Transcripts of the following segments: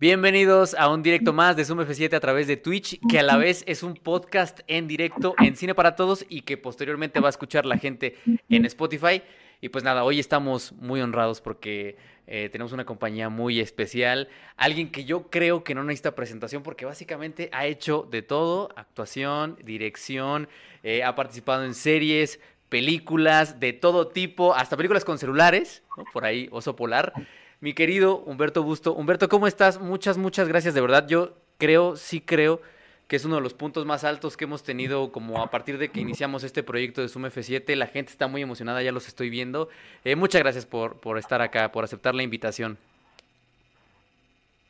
Bienvenidos a un directo más de Zoom F7 a través de Twitch, que a la vez es un podcast en directo en Cine para Todos y que posteriormente va a escuchar la gente en Spotify. Y pues nada, hoy estamos muy honrados porque eh, tenemos una compañía muy especial, alguien que yo creo que no necesita presentación porque básicamente ha hecho de todo, actuación, dirección, eh, ha participado en series, películas de todo tipo, hasta películas con celulares, por ahí Oso Polar mi querido Humberto Busto. Humberto, ¿cómo estás? Muchas, muchas gracias, de verdad. Yo creo, sí creo que es uno de los puntos más altos que hemos tenido como a partir de que iniciamos este proyecto de Zoom F7. La gente está muy emocionada, ya los estoy viendo. Eh, muchas gracias por, por estar acá, por aceptar la invitación.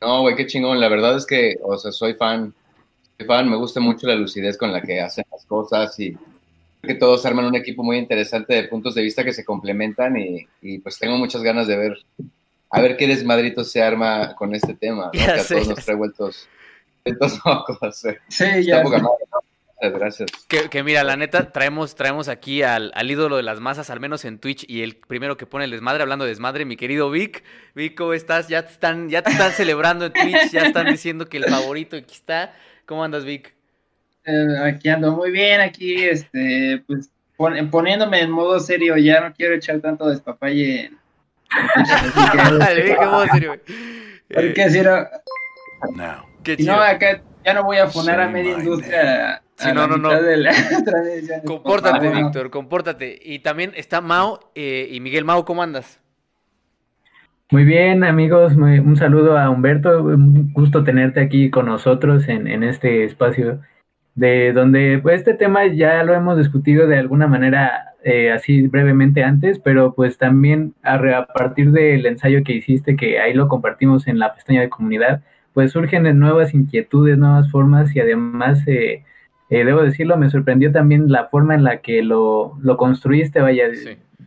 No, güey, qué chingón. La verdad es que, o sea, soy fan. Soy fan, me gusta mucho la lucidez con la que hacen las cosas y que todos arman un equipo muy interesante de puntos de vista que se complementan y, y pues tengo muchas ganas de ver a ver qué desmadrito se arma con este tema, que a todos nos trae vueltos, locos. Sí, ya. Gracias. Que, mira, la neta, traemos, traemos aquí al, ídolo de las masas, al menos en Twitch, y el primero que pone el desmadre, hablando de desmadre, mi querido Vic. Vic, ¿cómo estás? Ya te están, ya te están celebrando en Twitch, ya están diciendo que el favorito aquí está. ¿Cómo andas, Vic? Eh, aquí ando muy bien, aquí, este, pues, poniéndome en modo serio, ya no quiero echar tanto despapalle en, porque si no. No. no, acá ya no voy a poner a media industria. Sí, no, no, no. compórtate, Víctor, compórtate. Y también está Mao eh, y Miguel. Mao, ¿cómo andas? Muy bien, amigos. un saludo a Humberto. Un gusto tenerte aquí con nosotros en, en este espacio de donde pues, este tema ya lo hemos discutido de alguna manera eh, así brevemente antes, pero pues también a, partir del ensayo que hiciste, que ahí lo compartimos en la pestaña de comunidad, pues surgen nuevas inquietudes, nuevas formas y además, eh, eh, debo decirlo, me sorprendió también la forma en la que lo, lo construiste, vaya,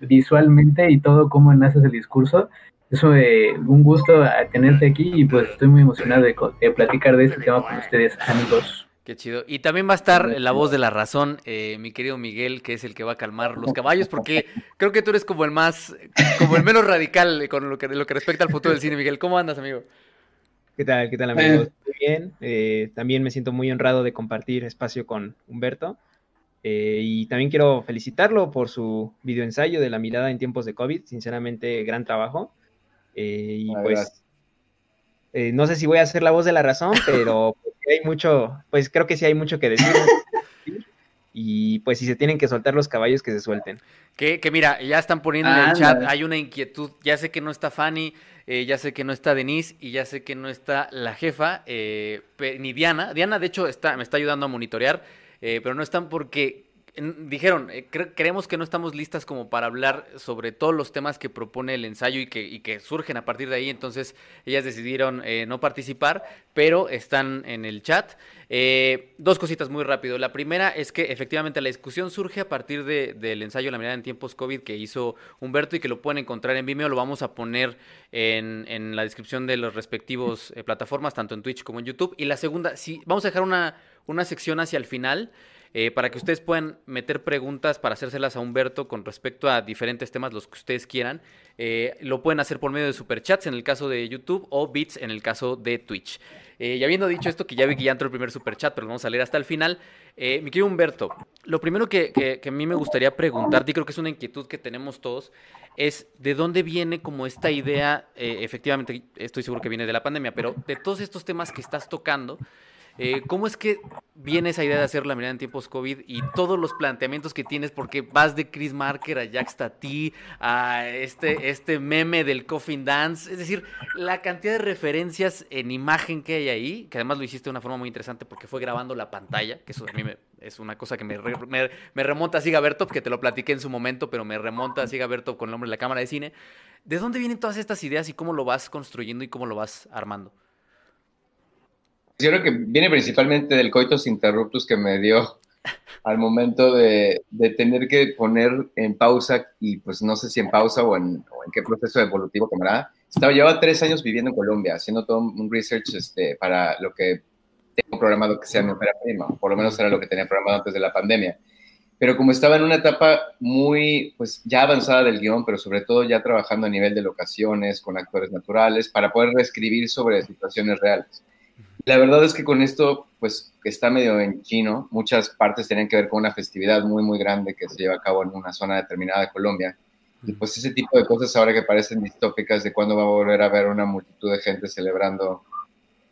visualmente y todo cómo enlaces el discurso. Eso es un gusto tenerte aquí y pues estoy muy emocionado de, de platicar de este tema con ustedes, amigos. Qué chido. Y también va a estar la voz de la razón, eh, mi querido Miguel, que es el que va a calmar los caballos, porque creo que tú eres como el más, como el menos radical con lo que, lo que respecta al futuro del cine, Miguel. ¿Cómo andas, amigo? ¿Qué tal, qué tal, amigos? Muy bien. Eh, también me siento muy honrado de compartir espacio con Humberto. Eh, y también quiero felicitarlo por su videoensayo de la mirada en tiempos de COVID. Sinceramente, gran trabajo. y pues, no sé si voy a ser la voz de la razón, pero hay mucho, pues creo que sí hay mucho que decir. y pues si se tienen que soltar los caballos, que se suelten. Que, que mira, ya están poniendo en el chat, hay una inquietud, ya sé que no está Fanny, eh, ya sé que no está Denise y ya sé que no está la jefa, eh, ni Diana. Diana, de hecho, está, me está ayudando a monitorear, eh, pero no están porque dijeron, eh, creemos que no estamos listas como para hablar sobre todos los temas que propone el ensayo y que, y que surgen a partir de ahí, entonces ellas decidieron eh, no participar, pero están en el chat. Eh, dos cositas muy rápido. La primera es que efectivamente la discusión surge a partir del ensayo La mirada en tiempos COVID que hizo Humberto y que lo pueden encontrar en Vimeo, lo vamos a poner en, en la descripción de los respectivos plataformas, tanto en Twitch como en YouTube. Y la segunda, sí, vamos a dejar una, una sección hacia el final eh, para que ustedes puedan meter preguntas para hacérselas a Humberto con respecto a diferentes temas, los que ustedes quieran. Eh, lo pueden hacer por medio de superchats en el caso de YouTube o bits en el caso de Twitch. Eh, y habiendo dicho esto, que ya vi que ya entró el primer superchat, pero vamos a leer hasta el final. mi querido Humberto, lo primero que, que, a mí me gustaría preguntarte, y creo que es una inquietud que tenemos todos, es de dónde viene como esta idea, efectivamente estoy seguro que viene de la pandemia, pero de todos estos temas que estás tocando, eh, ¿Cómo es que viene esa idea de hacer la mirada en tiempos COVID y todos los planteamientos que tienes? Porque vas de Chris Marker a Jack Stati, a este, este meme del Coffin Dance. Es decir, la cantidad de referencias en imagen que hay ahí, que además lo hiciste de una forma muy interesante porque fue grabando la pantalla, que eso a mí es una cosa que me, me, remonta a Siga Bertov, que te lo platiqué en su momento, pero me remonta a Siga Bertov con el nombre de la cámara de cine. ¿De dónde vienen todas estas ideas y cómo lo vas construyendo y cómo lo vas armando? Yo creo que viene principalmente del coitus interruptus que me dio al momento de, tener que poner en pausa, y pues no sé si en pausa o en, qué proceso evolutivo tomará. Estaba, llevaba tres años viviendo en Colombia, haciendo todo un research este, para lo que tengo programado que sea mi ópera prima, por lo menos era lo que tenía programado antes de la pandemia. pero como estaba en una etapa muy, pues ya avanzada del guion, pero sobre todo ya trabajando a nivel de locaciones, con actores naturales, para poder reescribir sobre situaciones reales. La verdad es que con esto, pues está medio en chino, muchas partes tienen que ver con una festividad muy, muy grande que se lleva a cabo en una zona determinada de Colombia. Y pues ese tipo de cosas ahora que parecen distópicas de cuándo va a volver a ver una multitud de gente celebrando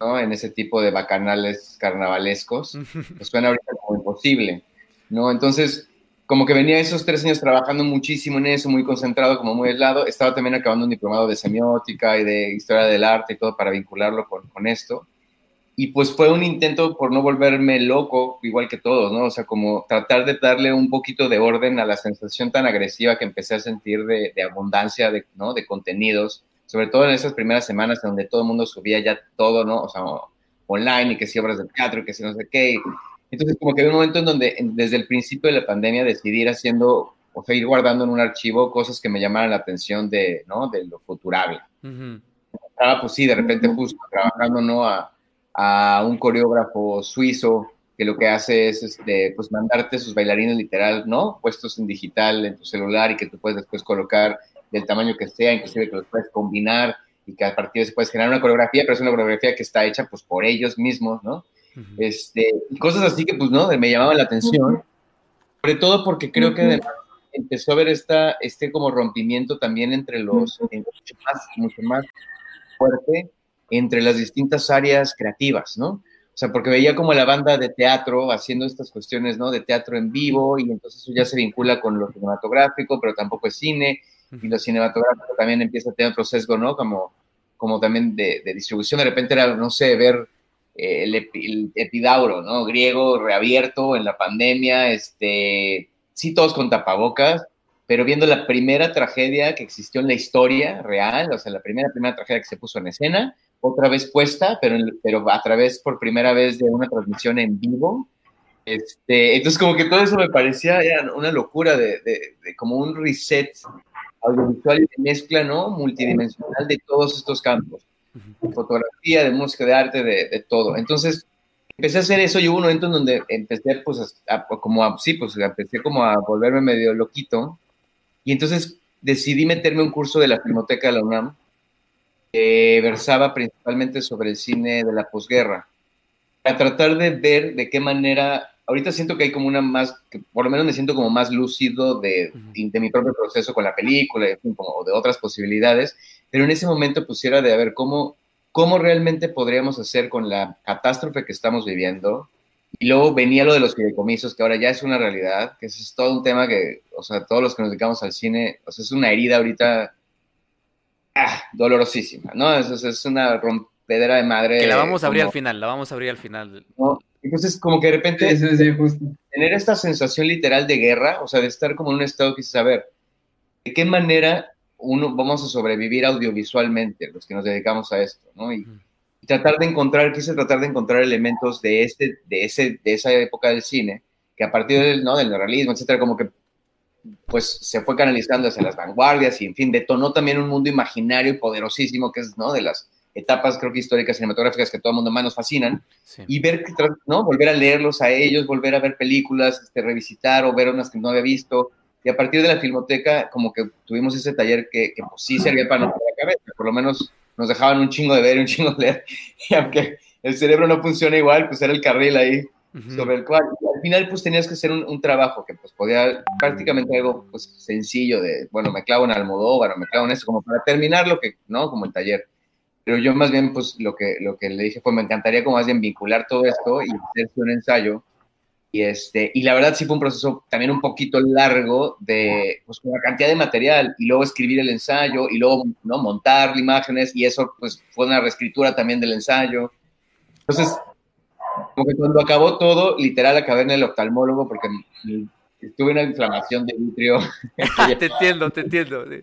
¿no? en ese tipo de bacanales carnavalescos, pues suena ahorita como imposible. ¿no? Entonces, como que venía esos tres años trabajando muchísimo en eso, muy concentrado, como muy aislado. Estaba también acabando un diplomado de semiótica y de historia del arte y todo para vincularlo con, con esto. Y pues fue un intento por no volverme loco, igual que todos, ¿no? O sea, como tratar de darle un poquito de orden a la sensación tan agresiva que empecé a sentir de, de abundancia de, ¿no? de contenidos, sobre todo en esas primeras semanas donde todo el mundo subía ya todo, ¿no? O sea, online y que si obras de teatro y que si no sé qué. Entonces, como que había un momento en donde desde el principio de la pandemia decidí ir haciendo, o sea, ir guardando en un archivo cosas que me llamaran la atención de, ¿no? De lo futurable. Estaba, pues sí, de repente justo trabajando, ¿no? A, a, un coreógrafo suizo que lo que hace es, este, pues, mandarte sus bailarines literal, ¿no? Puestos en digital en tu celular y que tú puedes después colocar del tamaño que sea, inclusive que los puedes combinar y que a partir de eso puedes generar una coreografía, pero es una coreografía que está hecha, pues, por ellos mismos, ¿no? este, y cosas así que pues no, me llamaban la atención, sobre todo porque creo que además empezó a haber esta, este como rompimiento también entre los, mucho, más, mucho más fuerte entre las distintas áreas creativas, ¿no? O sea, porque veía como la banda de teatro haciendo estas cuestiones, ¿no? De teatro en vivo y entonces eso ya se vincula con lo cinematográfico, pero tampoco es cine y lo cinematográfico también empieza a tener otro sesgo, ¿no? Como, como también de, de distribución, de repente era, no sé, ver el, epidauro, ¿no? Griego reabierto en la pandemia, este, sí todos con tapabocas, pero viendo la primera tragedia que existió en la historia real, o sea, la primera, primera tragedia que se puso en escena, otra vez puesta, pero, pero a través por primera vez de una transmisión en vivo. Este, entonces, como que todo eso me parecía una locura de, de como un reset audiovisual y de mezcla, ¿no? Multidimensional de todos estos campos de fotografía, de música, de arte, de, todo. Entonces, empecé a hacer eso y hubo un momento en donde empecé, pues, a, como a, sí, pues, empecé como a volverme medio loquito. Y entonces decidí meterme un curso de la Filmoteca de la UNAM que versaba principalmente sobre el cine de la posguerra, para tratar de ver de qué manera, ahorita siento que hay como una más, que por lo menos me siento como más lúcido de, de mi propio proceso con la película, o de otras posibilidades, pero en ese momento pusiera de a ver cómo, cómo realmente podríamos hacer con la catástrofe que estamos viviendo. Y luego venía lo de los fideicomisos, que ahora ya es una realidad, que es todo un tema que, o sea, todos los que nos dedicamos al cine, o sea, es una herida ahorita ah, dolorosísima, ¿no? Es, es una rompedera de madre. Que la vamos a abrir al final, la vamos a abrir al final. Entonces, como que de repente, tener esta sensación literal de guerra, o sea, de estar como en un estado que ver, ¿de qué manera uno, vamos a sobrevivir audiovisualmente, los que nos dedicamos a esto, ¿no? Y, tratar de encontrar, quise tratar de encontrar elementos de, este, de, ese, de esa época del cine, que a partir del, ¿no? del neorrealismo, etcétera, como que pues se fue canalizando hacia las vanguardias y, en fin, detonó también un mundo imaginario y poderosísimo que es, ¿no? De las etapas, creo que históricas, cinematográficas que todo el mundo más nos fascinan, y ver, ¿no? Volver a leerlos a ellos, volver a ver películas, este, revisitar o ver unas que no había visto, y a partir de la filmoteca, como que tuvimos ese taller que, que pues, sí servía para no la cabeza, por lo menos nos dejaban un chingo de ver y un chingo de leer, y aunque el cerebro no funciona igual, pues era el carril ahí sobre el cual, al final pues tenías que hacer un, trabajo que pues podía, prácticamente algo pues sencillo de, bueno, me clavo en Almodóvar o me clavo en eso, como para terminar lo que, ¿no? Como el taller. Pero yo más bien pues lo que, lo que le dije fue, me encantaría como más bien vincular todo esto y hacerse un ensayo y, este, y la verdad sí fue un proceso también un poquito largo de pues, una cantidad de material y luego escribir el ensayo y luego ¿no? montar imágenes y eso pues fue una reescritura también del ensayo. Entonces, como que cuando acabó todo, literal acabé en el oftalmólogo porque tuve una inflamación de vitrio. te entiendo, te entiendo.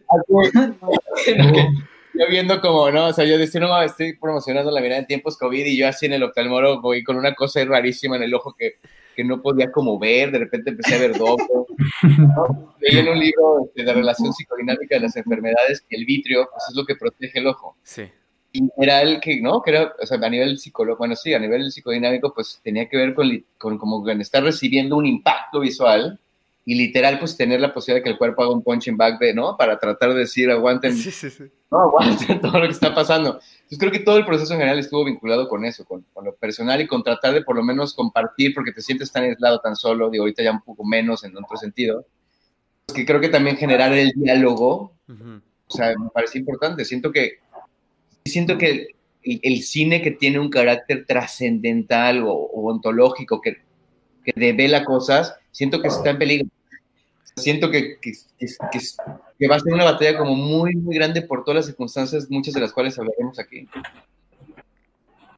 yo viendo como, ¿no? O sea, yo decía, no, estoy promocionando la mirada en tiempos COVID y yo así en el oftalmólogo y con una cosa rarísima en el ojo que que no podía como ver, de repente empecé a ver doble. Leí en un libro este, de relación psicodinámica de las enfermedades que el vitrio pues, es lo que protege el ojo. Sí. Y era el que, ¿no? Que era, o sea, a nivel psicólogo, bueno, sí, a nivel psicodinámico, pues tenía que ver con, con como estar recibiendo un impacto visual y literal, pues tener la posibilidad de que el cuerpo haga un punching back de, ¿no? Para tratar de decir, aguanten, sí, sí, sí. no, aguanten todo lo que está pasando. Entonces creo que todo el proceso en general estuvo vinculado con eso, con, lo personal y con tratar de por lo menos compartir, porque te sientes tan aislado, tan solo, digo, ahorita ya un poco menos en otro sentido, que creo que también generar el diálogo, o sea, me parece importante. Siento que, siento que el, cine que tiene un carácter trascendental o, ontológico, que, que devela cosas, siento que está en peligro siento que, que, que, va a ser una batalla como muy, muy grande por todas las circunstancias, muchas de las cuales hablaremos aquí.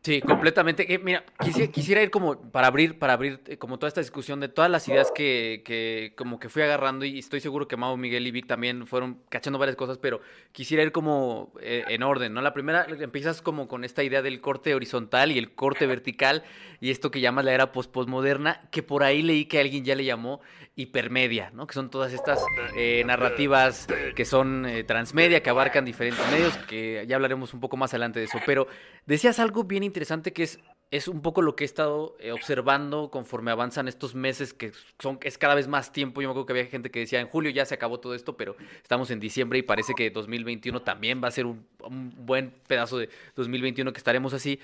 Sí, completamente. Eh, mira, quisiera, ir como para abrir, para abrir eh, como toda esta discusión de todas las ideas que, que, como que fui agarrando y estoy seguro que Mau, Miguel y Vic también fueron cachando varias cosas, pero quisiera ir como eh, en orden, ¿no? La primera, empiezas como con esta idea del corte horizontal y el corte vertical y esto que llamas la era post-postmoderna, que por ahí leí que alguien ya le llamó hipermedia, ¿no? Que son todas estas narrativas que son transmedia, que abarcan diferentes medios, que ya hablaremos un poco más adelante de eso, pero decías algo bien interesante que es, es un poco lo que he estado eh, observando conforme avanzan estos meses, que son, es cada vez más tiempo. Yo me acuerdo que había gente que decía, en julio ya se acabó todo esto, pero estamos en diciembre y parece que 2021 también va a ser un, un buen pedazo de 2021 que estaremos así.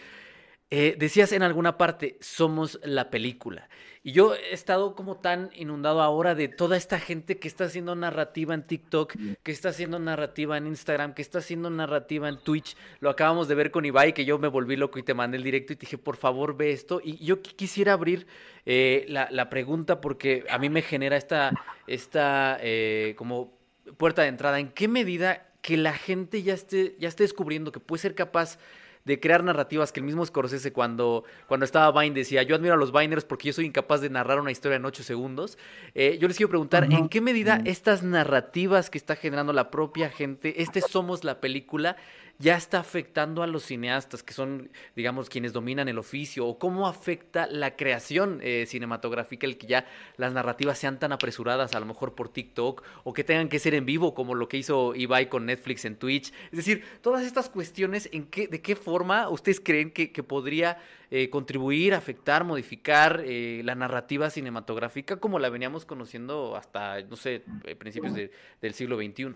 Eh, decías en alguna parte, somos la película. Y yo he estado como tan inundado ahora de toda esta gente que está haciendo narrativa en TikTok, que está haciendo narrativa en Instagram, que está haciendo narrativa en Twitch. Lo acabamos de ver con Ibai, que yo me volví loco y te mandé el directo y te dije, por favor, ve esto. Y yo quisiera abrir eh, la, pregunta porque a mí me genera esta, esta eh, como puerta de entrada. ¿En qué medida que la gente ya esté, ya esté descubriendo que puede ser capaz de crear narrativas que el mismo Scorsese cuando, cuando estaba Vine decía, yo admiro a los Viners porque yo soy incapaz de narrar una historia en ocho segundos. Eh, yo les quiero preguntar, ¿en qué medida estas narrativas que está generando la propia gente, este Somos la película, ya está afectando a los cineastas, que son, digamos, quienes dominan el oficio, o cómo afecta la creación eh, cinematográfica el que ya las narrativas sean tan apresuradas, a lo mejor por TikTok, o que tengan que ser en vivo, como lo que hizo Ibai con Netflix en Twitch. Es decir, todas estas cuestiones, ¿en qué, ¿de qué forma ustedes creen que, podría eh, contribuir, afectar, modificar eh, la narrativa cinematográfica como la veníamos conociendo hasta, no sé, principios del siglo XXI?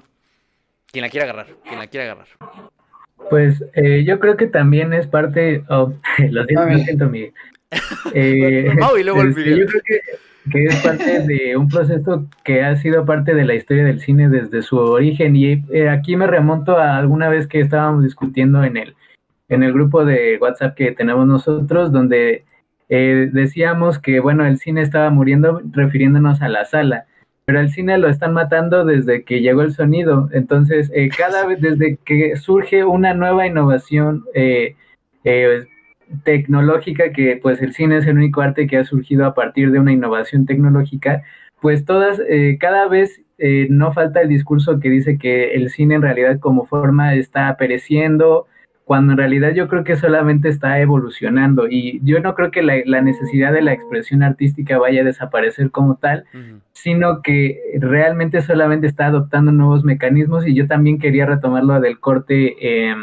Quien la quiera agarrar, quien la quiera agarrar. Pues eh, yo creo que también es parte, oh, lo siento, Miguel. Eh, y luego el este, yo creo que, es parte de un proceso que ha sido parte de la historia del cine desde su origen. Y eh, aquí me remonto a alguna vez que estábamos discutiendo en el, en el grupo de WhatsApp que tenemos nosotros donde eh, decíamos que bueno el cine estaba muriendo refiriéndonos a la sala pero el cine lo están matando desde que llegó el sonido. Entonces, eh, cada vez desde que surge una nueva innovación eh, eh, tecnológica, que pues el cine es el único arte que ha surgido a partir de una innovación tecnológica, pues todas, cada vez no falta el discurso que dice que el cine en realidad como forma está pereciendo, cuando en realidad yo creo que solamente está evolucionando y yo no creo que la, necesidad de la expresión artística vaya a desaparecer como tal, sino que realmente solamente está adoptando nuevos mecanismos y yo también quería retomar lo del corte, em,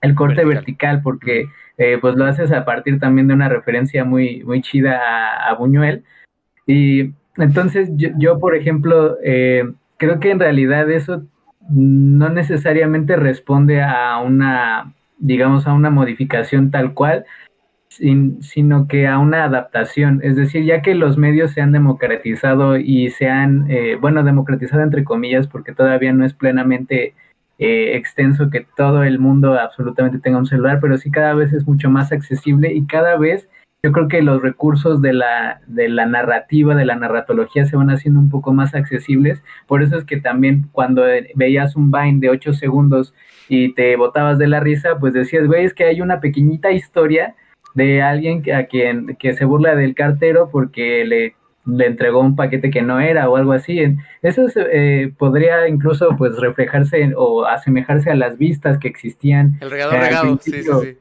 el corte vertical, porque eh, pues lo haces a partir también de una referencia muy, muy chida a, Buñuel. Y entonces yo, yo por ejemplo, eh, creo que en realidad eso no necesariamente responde a una digamos, a una modificación tal cual, sino que a una adaptación. Es decir, ya que los medios se han democratizado y se han, eh, bueno, democratizado entre comillas, porque todavía no es plenamente eh, extenso que todo el mundo absolutamente tenga un celular, pero sí cada vez es mucho más accesible y cada vez yo creo que los recursos de la, de la narrativa, de la narratología se van haciendo un poco más accesibles. Por eso es que también cuando veías un Vine de 8 segundos y te botabas de la risa, pues decías, güey, es que hay una pequeñita historia de alguien a quien que se burla del cartero porque le, le entregó un paquete que no era o algo así. Eso eh, podría incluso pues reflejarse o asemejarse a las vistas que existían. El regado regado, sí, sí, sí.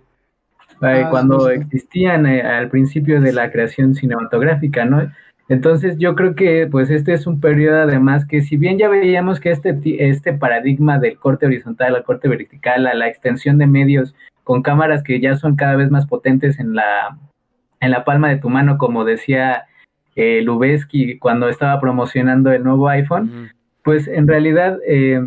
Ah, cuando existían eh, al principio de la creación cinematográfica, ¿no? Entonces yo creo que pues este es un periodo además que si bien ya veíamos que este, este paradigma del corte horizontal al corte vertical, a la extensión de medios con cámaras que ya son cada vez más potentes en la, en la palma de tu mano, como decía eh, Lubeski cuando estaba promocionando el nuevo iPhone, pues en realidad eh,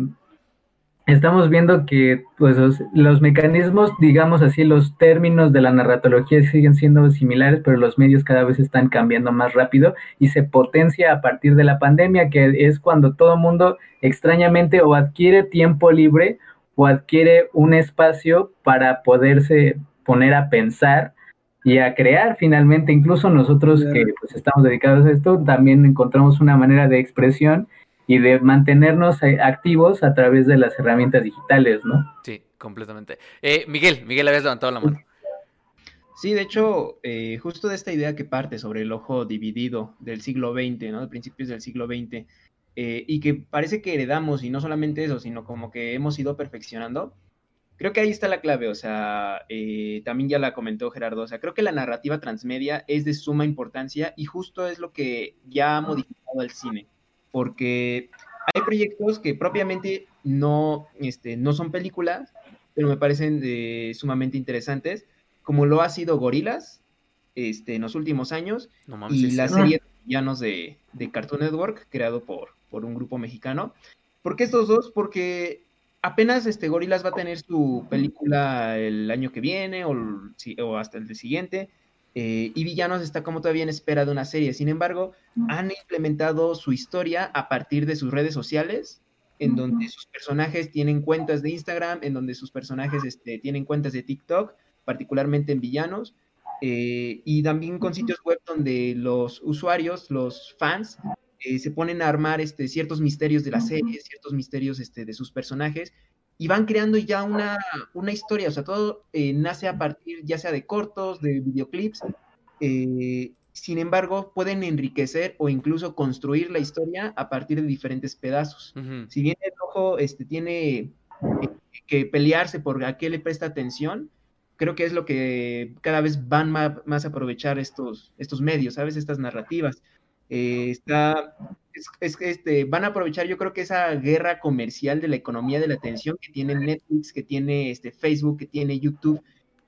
estamos viendo que pues, los, mecanismos, digamos así, los términos de la narratología siguen siendo similares, pero los medios cada vez están cambiando más rápido y se potencia a partir de la pandemia, que es cuando todo mundo extrañamente o adquiere tiempo libre o adquiere un espacio para poderse poner a pensar y a crear finalmente, incluso nosotros que pues, estamos dedicados a esto, también encontramos una manera de expresión y de mantenernos eh, activos a través de las herramientas digitales, ¿no? Sí, completamente. Eh, Miguel, Miguel, habías levantado la mano. Sí, de hecho, eh, justo de esta idea que parte sobre el ojo dividido del siglo XX, ¿no? De principios del siglo XX, y que parece que heredamos, y no solamente eso, sino como que hemos ido perfeccionando, creo que ahí está la clave, o sea, también ya la comentó Gerardo, o sea, creo que la narrativa transmedia es de suma importancia y justo es lo que ya ha modificado el cine porque hay proyectos que propiamente no, este, no son películas, pero me parecen eh, sumamente interesantes, como lo ha sido Gorilas este, en los últimos años y la serie de villanos de, Cartoon Network, creado por, por un grupo mexicano. ¿Por qué estos dos? Porque apenas este Gorilas va a tener su película el año que viene o, o hasta el de siguiente. Eh, y Villanos está como todavía en espera de una serie. Sin embargo, han implementado su historia a partir de sus redes sociales, en donde sus personajes tienen cuentas de Instagram, en donde sus personajes este, tienen cuentas de TikTok, particularmente en Villanos, eh, y también con sitios web donde los usuarios, los fans, eh, se ponen a armar este, ciertos misterios de la serie, ciertos misterios este, de sus personajes, y van creando ya una, una historia, o sea, todo eh, nace a partir ya sea de cortos, de videoclips, eh, sin embargo, pueden enriquecer o incluso construir la historia a partir de diferentes pedazos. Si bien el ojo este, tiene eh, que pelearse por a qué le presta atención, creo que es lo que cada vez van más, a aprovechar estos, estos medios, ¿sabes? Estas narrativas. está es, que este, van a aprovechar, yo creo que esa guerra comercial de la economía de la atención que tiene Netflix, que tiene este, Facebook, que tiene YouTube,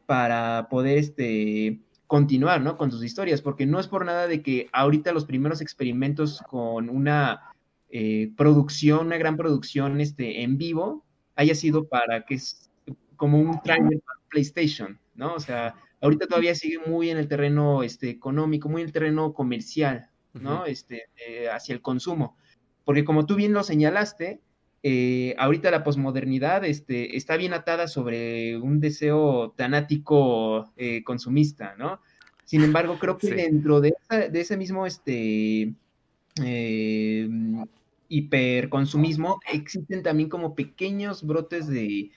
para poder este, continuar ¿no? con sus historias, porque no es por nada de que ahorita los primeros experimentos con una eh, producción, una gran producción este, en vivo, haya sido para que es como un trailer para PlayStation, ¿no? O sea, ahorita todavía sigue muy en el terreno este, económico, muy en el terreno comercial, ¿no? Este, eh, hacia el consumo. Porque como tú bien lo señalaste, eh, ahorita la posmodernidad este, está bien atada sobre un deseo tanático eh, consumista, ¿no? Sin embargo, creo que dentro de, ese mismo este, hiperconsumismo existen también como pequeños brotes de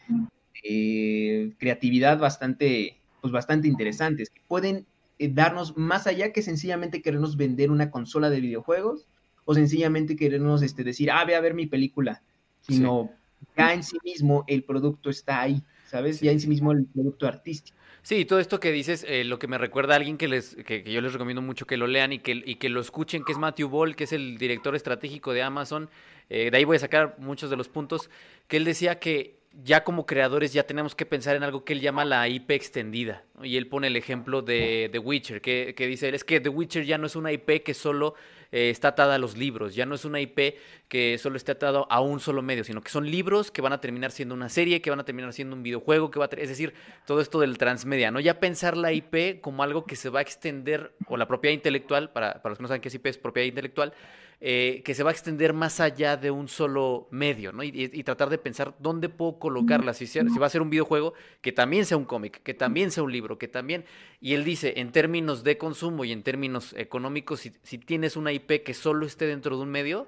creatividad bastante, pues bastante interesantes, que pueden darnos más allá que sencillamente querernos vender una consola de videojuegos o sencillamente querernos este, decir, ah, ve a ver mi película, sino ya en sí mismo el producto está ahí, ¿sabes? Ya en sí mismo el producto artístico. Sí, todo esto que dices, eh, lo que me recuerda a alguien que, les, que, yo les recomiendo mucho que lo lean y que, y que lo escuchen, que es Matthew Ball, que es el director estratégico de Amazon. Eh, de ahí voy a sacar muchos de los puntos, que él decía que ya como creadores ya tenemos que pensar en algo que él llama la IP extendida. Y él pone el ejemplo de The Witcher, que, dice, es que The Witcher ya no es una IP que solo eh, está atada a los libros, ya no es una IP que solo esté atado a un solo medio, sino que son libros que van a terminar siendo una serie, que van a terminar siendo un videojuego, que va a es decir, todo esto del transmedia. Ya pensar la IP como algo que se va a extender, o la propiedad intelectual, para, para los que no saben qué es IP, es propiedad intelectual, eh, que se va a extender más allá de un solo medio, ¿no? Y, tratar de pensar dónde puedo colocarla, si, si va a ser un videojuego, que también sea un cómic, que también sea un libro, que también... Y él dice, en términos de consumo y en términos económicos, si, si tienes una IP que solo esté dentro de un medio,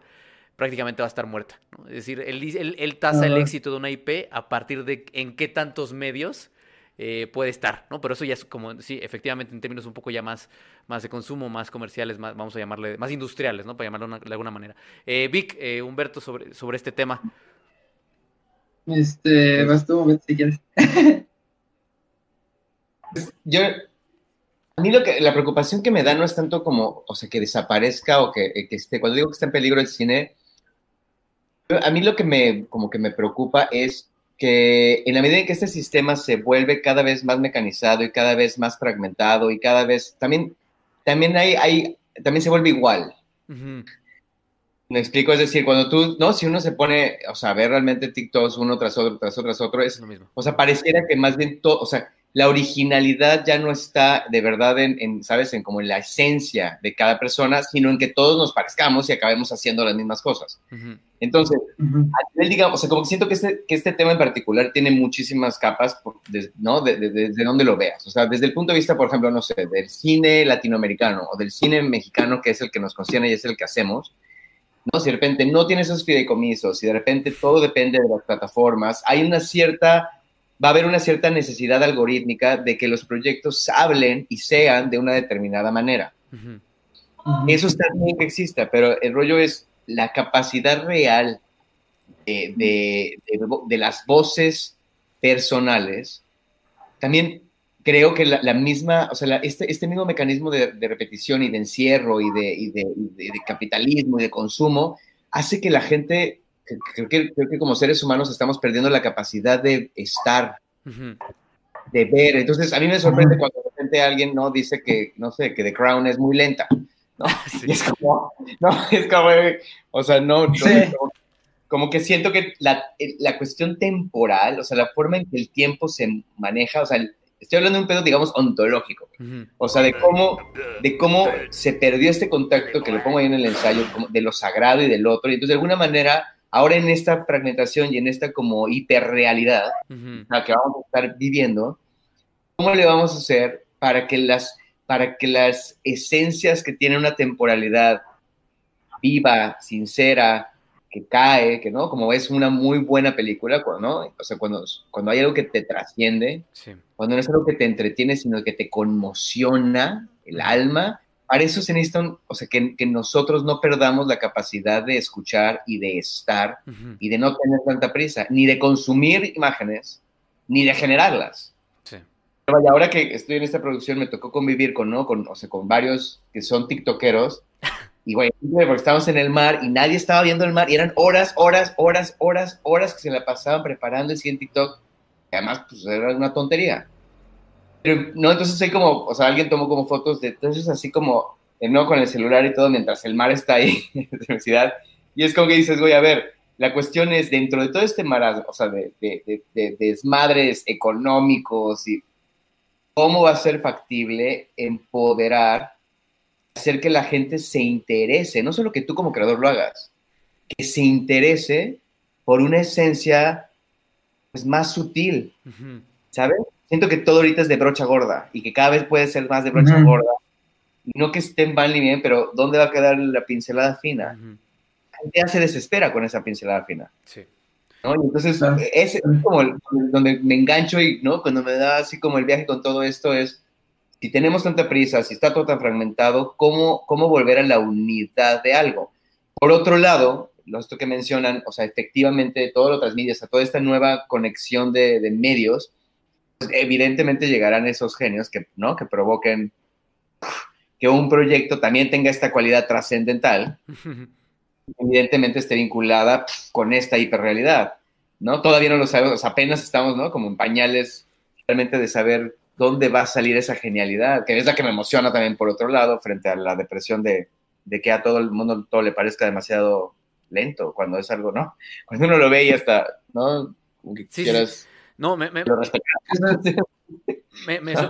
prácticamente va a estar muerta. ¿no? Es decir, él, él, tasa el éxito de una IP a partir de en qué tantos medios eh, puede estar, ¿no? Pero eso ya es como, sí, efectivamente, en términos un poco ya más, más de consumo, más comerciales, más, vamos a llamarle, más industriales, ¿no? Para llamarlo de alguna manera. Eh, Vic, eh, Humberto, sobre, sobre este tema. Este, vas tú, si quieres. Yo, a mí lo que, la preocupación que me da no es tanto como, o sea, que desaparezca o que, que esté, cuando digo que está en peligro el cine, a mí lo que me, como que me preocupa es que en la medida en que este sistema se vuelve cada vez más mecanizado y cada vez más fragmentado y cada vez también, también hay, hay también se vuelve igual. Me explico, es decir, cuando tú, no, si uno se pone, o sea, a ver realmente TikToks uno tras otro, tras otro, tras otro, es lo mismo. O sea, pareciera que más bien todo, o sea, la originalidad ya no está de verdad en, ¿sabes? En como en la esencia de cada persona, sino en que todos nos parezcamos y acabemos haciendo las mismas cosas. Entonces, digamos, o sea, como que siento que este, que este tema en particular tiene muchísimas capas, ¿no? Desde de, donde lo veas. O sea, desde el punto de vista, por ejemplo, no sé, del cine latinoamericano o del cine mexicano, que es el que nos concierne y es el que hacemos, ¿no? Si de repente no tienes esos fideicomisos, si de repente todo depende de las plataformas, hay una cierta va a haber una cierta necesidad algorítmica de que los proyectos hablen y sean de una determinada manera. Eso está bien que exista, pero el rollo es la capacidad real de, las voces personales. También creo que la, misma, o sea, este, este, mismo mecanismo de, repetición y de encierro y de, capitalismo y de consumo hace que la gente creo que, creo que como seres humanos estamos perdiendo la capacidad de estar, de ver. Entonces, a mí me sorprende cuando de repente alguien no dice que, no sé, que The Crown es muy lenta. ¿no? Y es como, no, es como, o sea, no, como, que siento que la, la, cuestión temporal, o sea, la forma en que el tiempo se maneja, o sea, estoy hablando de un pedo, digamos, ontológico, o sea, de cómo, de cómo se perdió este contacto, que lo pongo ahí en el ensayo, como de lo sagrado y del otro, y entonces de alguna manera Ahora en esta fragmentación y en esta como hiperrealidad la que vamos a estar viviendo, ¿cómo le vamos a hacer para que las, para que las esencias que tienen una temporalidad viva, sincera, que cae, que no, como es una muy buena película, ¿no? O sea, cuando, cuando hay algo que te trasciende, cuando no es algo que te entretiene, sino que te conmociona el alma, para eso se necesita, o sea, que, nosotros no perdamos la capacidad de escuchar y de estar y de no tener tanta prisa, ni de consumir imágenes, ni de generarlas. Sí. vaya, ahora que estoy en esta producción me tocó convivir con, ¿no? Con, o sea, con varios que son tiktokeros. Y, güey, porque estábamos en el mar y nadie estaba viendo el mar y eran horas, horas, horas, horas, horas que se la pasaban preparando el siguiente TikTok. Además, pues era una tontería. Pero, no, entonces hay como, o sea, alguien tomó como fotos de, entonces así como, no con el celular y todo, mientras el mar está ahí en la universidad. Y es como que dices, voy a ver, la cuestión es, dentro de todo este mar, o sea, de, de, de, desmadres económicos y cómo va a ser factible empoderar, hacer que la gente se interese, no solo que tú como creador lo hagas, que se interese por una esencia pues, más sutil, ¿sabes? Siento que todo ahorita es de brocha gorda y que cada vez puede ser más de brocha gorda. No que estén mal ni bien, pero ¿dónde va a quedar la pincelada fina? La gente ya se desespera con esa pincelada fina. Sí. ¿no? Y entonces, ese es como donde me engancho y, ¿no? Cuando me da así como el viaje con todo esto es, si tenemos tanta prisa, si está todo tan fragmentado, ¿cómo, cómo volver a la unidad de algo? Por otro lado, esto que mencionan, o sea, efectivamente, todo lo transmite, a toda esta nueva conexión de, de medios, evidentemente llegarán esos genios que, ¿no? que provoquen que un proyecto también tenga esta cualidad trascendental, evidentemente esté vinculada con esta hiperrealidad, ¿no? Todavía no lo sabemos, apenas estamos, ¿no? Como en pañales realmente de saber dónde va a salir esa genialidad, que es la que me emociona también por otro lado, frente a la depresión de, que a todo el mundo todo le parezca demasiado lento, cuando es algo, ¿no? Cuando uno lo ve y hasta, ¿no? quieras... No, me, me,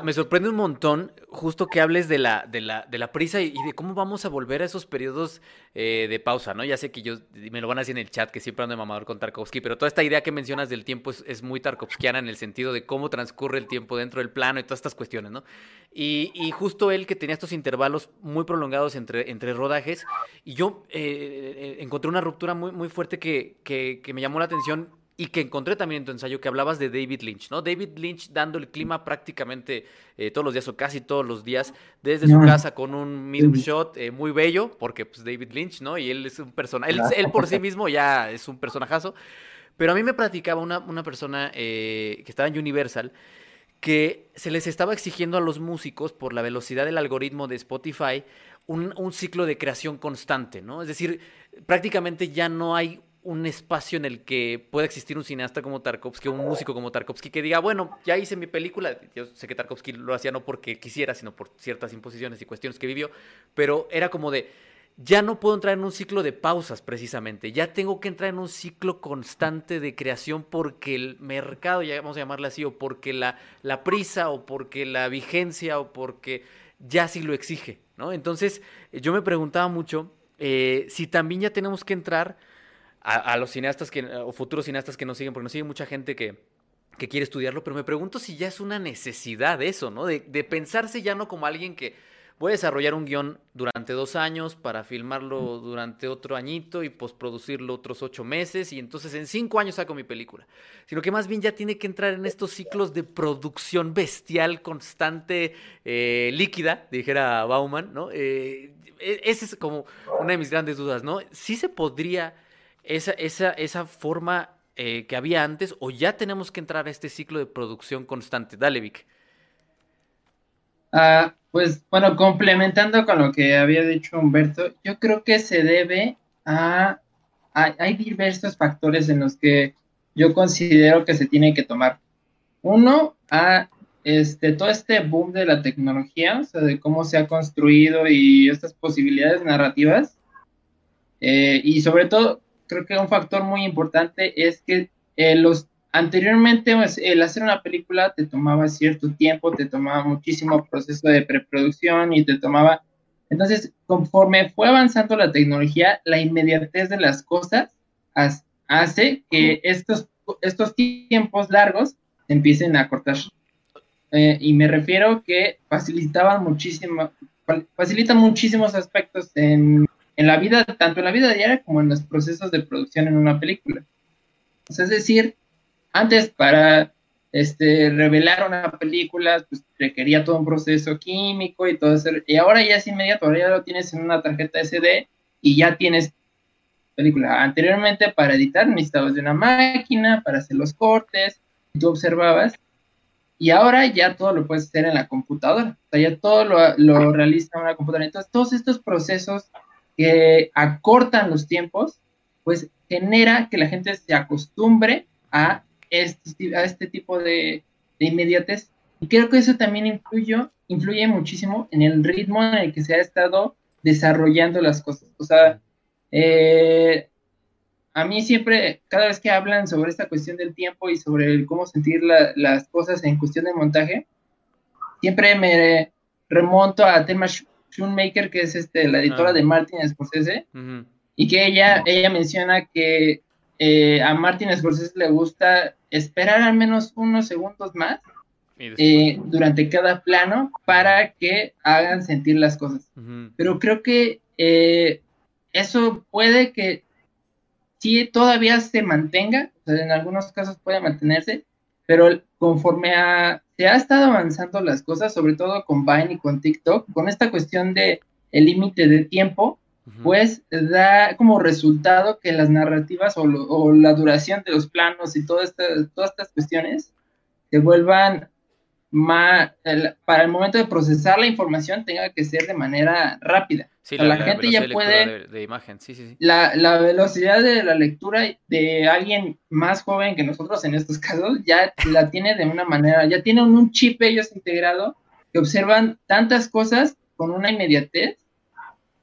me, sorprende un montón justo que hables de la, de la, de la prisa y, de cómo vamos a volver a esos periodos eh, de pausa, ¿no? Ya sé que yo, me lo van a decir en el chat, que siempre ando de mamador con Tarkovsky, pero toda esta idea que mencionas del tiempo es, muy tarkovskiana en el sentido de cómo transcurre el tiempo dentro del plano y todas estas cuestiones, ¿no? Y, justo él que tenía estos intervalos muy prolongados entre, entre rodajes, y yo eh, eh, encontré una ruptura muy, muy fuerte que, que, que me llamó la atención y que encontré también en tu ensayo que hablabas de David Lynch, ¿no? David Lynch dando el clima prácticamente eh, todos los días o casi todos los días desde su casa con un medium shot eh, muy bello, porque pues David Lynch, ¿no? Y él es un personaje, él, por sí mismo ya es un personajazo, pero a mí me platicaba una, una persona eh, que estaba en Universal que se les estaba exigiendo a los músicos por la velocidad del algoritmo de Spotify un, un ciclo de creación constante, ¿no? Es decir, prácticamente ya no hay un espacio en el que pueda existir un cineasta como Tarkovsky, un músico como Tarkovsky, que diga, bueno, ya hice mi película, yo sé que Tarkovsky lo hacía no porque quisiera, sino por ciertas imposiciones y cuestiones que vivió, pero era como de, ya no puedo entrar en un ciclo de pausas precisamente, ya tengo que entrar en un ciclo constante de creación porque el mercado, ya vamos a llamarle así, o porque la, la prisa, o porque la vigencia, o porque ya sí lo exige, ¿no? Entonces, yo me preguntaba mucho eh, si también ya tenemos que entrar a, los cineastas que, o futuros cineastas que nos siguen, porque nos sigue mucha gente que, que quiere estudiarlo, pero me pregunto si ya es una necesidad eso, ¿no? De, de pensarse ya no como alguien que voy a desarrollar un guion durante dos años para filmarlo durante otro añito y postproducirlo otros ocho meses y entonces en cinco años saco mi película. Sino que más bien ya tiene que entrar en estos ciclos de producción bestial, constante, eh, líquida, dijera Bauman, ¿no? Eh, e, esa es como una de mis grandes dudas, ¿no? Sí se podría esa, esa, esa forma eh, que había antes o ya tenemos que entrar a este ciclo de producción constante. Dale, Vic. Ah, pues bueno, complementando con lo que había dicho Humberto, yo creo que se debe a, hay diversos factores en los que yo considero que se tiene que tomar. Uno, a este, todo este boom de la tecnología, o sea, de cómo se ha construido y estas posibilidades narrativas. Eh, y sobre todo, creo que un factor muy importante es que eh, los anteriormente pues, el hacer una película te tomaba cierto tiempo, te tomaba muchísimo proceso de preproducción y te tomaba... Entonces, conforme fue avanzando la tecnología, la inmediatez de las cosas hace que estos, estos tiempos largos se empiecen a cortar. Eh, y me refiero que facilitaban muchísimo, facilitan muchísimos aspectos en en la vida, tanto en la vida diaria como en los procesos de producción en una película. es decir, antes para este, revelar una película, pues requería todo un proceso químico y todo eso, y ahora ya es inmediato, ya lo tienes en una tarjeta SD y ya tienes película. Anteriormente para editar necesitabas de una máquina, para hacer los cortes, y tú observabas, y ahora ya todo lo puedes hacer en la computadora, o sea, ya todo lo, lo realiza una computadora. Entonces, todos estos procesos que acortan los tiempos, pues genera que la gente se acostumbre a este, a este tipo de, de inmediatez. Y creo que eso también influye, influye muchísimo en el ritmo en el que se ha estado desarrollando las cosas. O sea, eh, a mí siempre, cada vez que hablan sobre esta cuestión del tiempo y sobre cómo sentir las cosas en cuestión de montaje, siempre me remonto a temas Shoemaker, que es este, la editora ah. de Martin Scorsese, y que ella, ella menciona que eh, a Martin Scorsese le gusta esperar al menos unos segundos más eh, durante cada plano para que hagan sentir las cosas. Pero creo que eh, eso puede que sí todavía se mantenga, en algunos casos puede mantenerse, pero conforme a se ha estado avanzando las cosas, sobre todo con Vine y con TikTok, con esta cuestión de el límite de tiempo, pues da como resultado que las narrativas o, la duración de los planos y todas estas cuestiones se vuelvan más, para el momento de procesar la información tenga que ser de manera rápida. la, gente ya puede... De, imagen, sí, sí, sí. La, la, velocidad de la lectura de alguien más joven que nosotros en estos casos ya la tiene de una manera, ya tienen un chip ellos integrado que observan tantas cosas con una inmediatez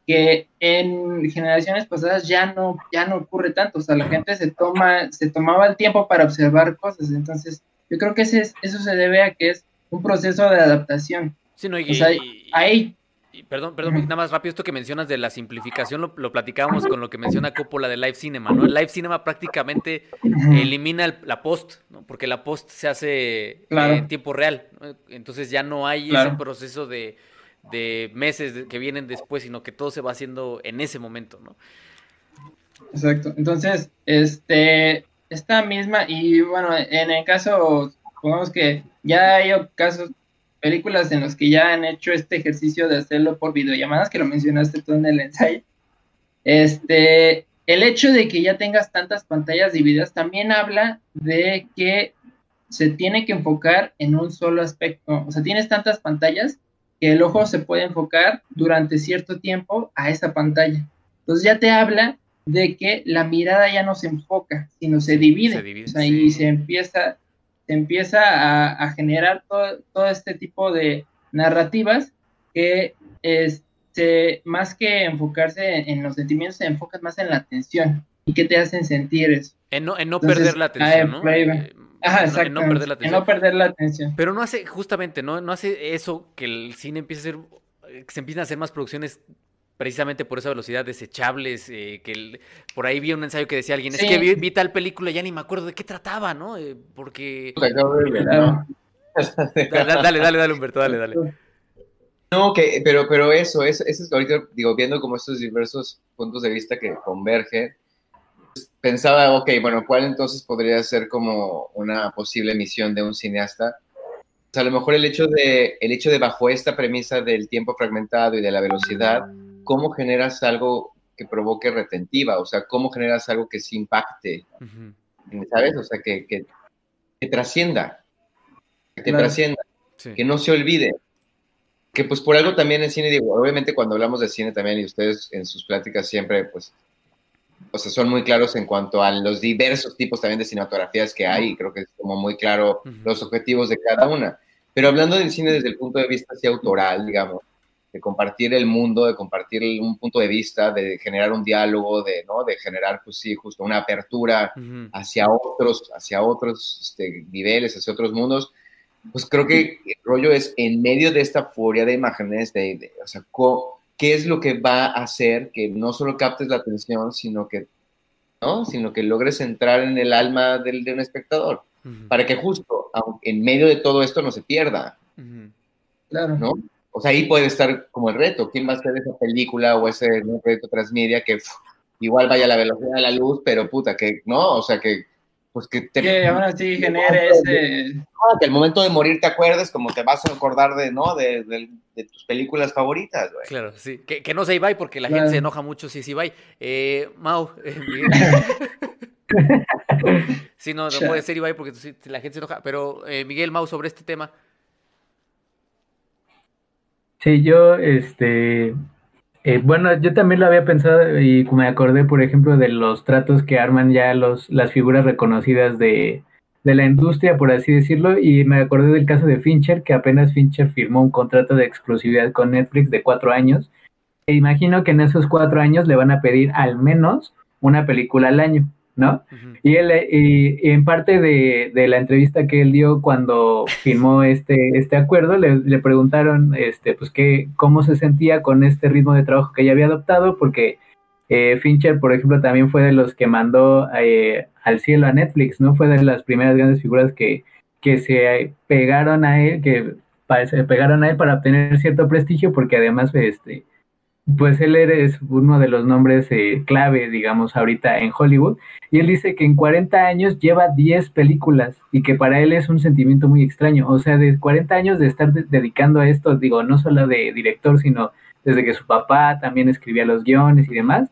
que en generaciones pasadas ya no, ya no ocurre tanto, o sea, la gente se toma, se tomaba el tiempo para observar cosas, entonces yo creo que ese eso se debe a que es un proceso de adaptación. Sí, no, y, perdón, perdón, nada más rápido, esto que mencionas de la simplificación lo, lo platicábamos con lo que menciona Coppola de Live Cinema, ¿no? El Live Cinema prácticamente elimina la post, ¿no? Porque la post se hace en tiempo real, entonces ya no hay ese proceso de, de meses que vienen después, sino que todo se va haciendo en ese momento, ¿no? Exacto, entonces, este, esta misma, y bueno, en el caso, supongamos que ya hay casos, películas en los que ya han hecho este ejercicio de hacerlo por videollamadas, que lo mencionaste tú en el ensayo. Este, el hecho de que ya tengas tantas pantallas divididas también habla de que se tiene que enfocar en un solo aspecto. O sea, tienes tantas pantallas que el ojo se puede enfocar durante cierto tiempo a esa pantalla. Entonces ya te habla de que la mirada ya no se enfoca, sino se divide. Y se empieza, se empieza a, generar todo, todo, este tipo de narrativas que este, más que enfocarse en, los sentimientos, se enfocan más en la atención. ¿Y qué te hacen sentir eso? En no, en no perder la atención, ¿no? Eh, Ajá, exacto. En no perder la atención. En no perder la atención. Pero no hace, justamente, ¿no? No hace eso que el cine empiece a ser, que se empiecen a hacer más producciones precisamente por esa velocidad, desechables, eh, que por ahí vi un ensayo que decía alguien, es que vi, tal película, ya ni me acuerdo de qué trataba, ¿no? Eh, porque... dale, dale, dale, Humberto, dale, dale. No, que, pero, pero eso, eso, eso es ahorita, digo, viendo como estos diversos puntos de vista que convergen, pues, pensaba, ok, bueno, ¿cuál entonces podría ser como una posible misión de un cineasta? Pues, a lo mejor el hecho de, el hecho de bajo esta premisa del tiempo fragmentado y de la velocidad, ¿cómo generas algo que provoque retentiva? O sea, ¿cómo generas algo que se impacte? ¿Sabes? O sea, que, que, trascienda, que trascienda, que no se olvide que pues por algo también en cine, digo, obviamente cuando hablamos de cine también y ustedes en sus pláticas siempre pues, o sea, son muy claros en cuanto a los diversos tipos también de cinematografías que hay, y creo que es como muy claro los objetivos de cada una. Pero hablando del cine desde el punto de vista así autoral, digamos, de compartir el mundo, de compartir un punto de vista, de generar un diálogo, de, ¿no? de generar, pues sí, justo una apertura hacia otros, hacia otros este, niveles, hacia otros mundos pues creo que el rollo es en medio de esta furia de imágenes, de, o sea, ¿qué es lo que va a hacer que no solo captes la atención, sino que, ¿no? Sino que logres entrar en el alma del, de un espectador, para que justo en medio de todo esto no se pierda. Claro. ¿No? O sea, ahí puede estar como el reto, ¿quién va a hacer esa película o ese proyecto transmedia que igual vaya a la velocidad de la luz, pero puta, que, ¿no? O sea, que pues que te... Que aún así genere ese... que al momento de morir te acuerdes, como te vas a acordar de, ¿no? De, tus películas favoritas, güey. Claro, sí. Que, que no sea Ibai, porque la gente se enoja mucho si es Ibai. Eh, Mau, eh, sí, no, no puede ser Ibai porque la gente se enoja. Pero, eh, Miguel, Mau, sobre este tema. Sí, yo, este, eh, bueno, yo también lo había pensado y me acordé, por ejemplo, de los tratos que arman ya los, las figuras reconocidas de, de la industria, por así decirlo, y me acordé del caso de Fincher, que apenas Fincher firmó un contrato de exclusividad con Netflix de cuatro años. E imagino que en esos cuatro años le van a pedir al menos una película al año. ¿No? Y él, y, en parte de, de, la entrevista que él dio cuando firmó este, este acuerdo, le, le, preguntaron, este, pues, qué, cómo se sentía con este ritmo de trabajo que ella había adoptado, porque eh, Fincher, por ejemplo, también fue de los que mandó eh, al cielo a Netflix, ¿no? Fue de las primeras grandes figuras que, que se pegaron a él, que se pegaron a él para obtener cierto prestigio, porque además, este, pues él es uno de los nombres eh, clave, digamos, ahorita en Hollywood. Y él dice que en 40 años lleva 10 películas y que para él es un sentimiento muy extraño. O sea, de 40 años de estar dedicando a esto, digo, no solo de director, sino desde que su papá también escribía los guiones y demás.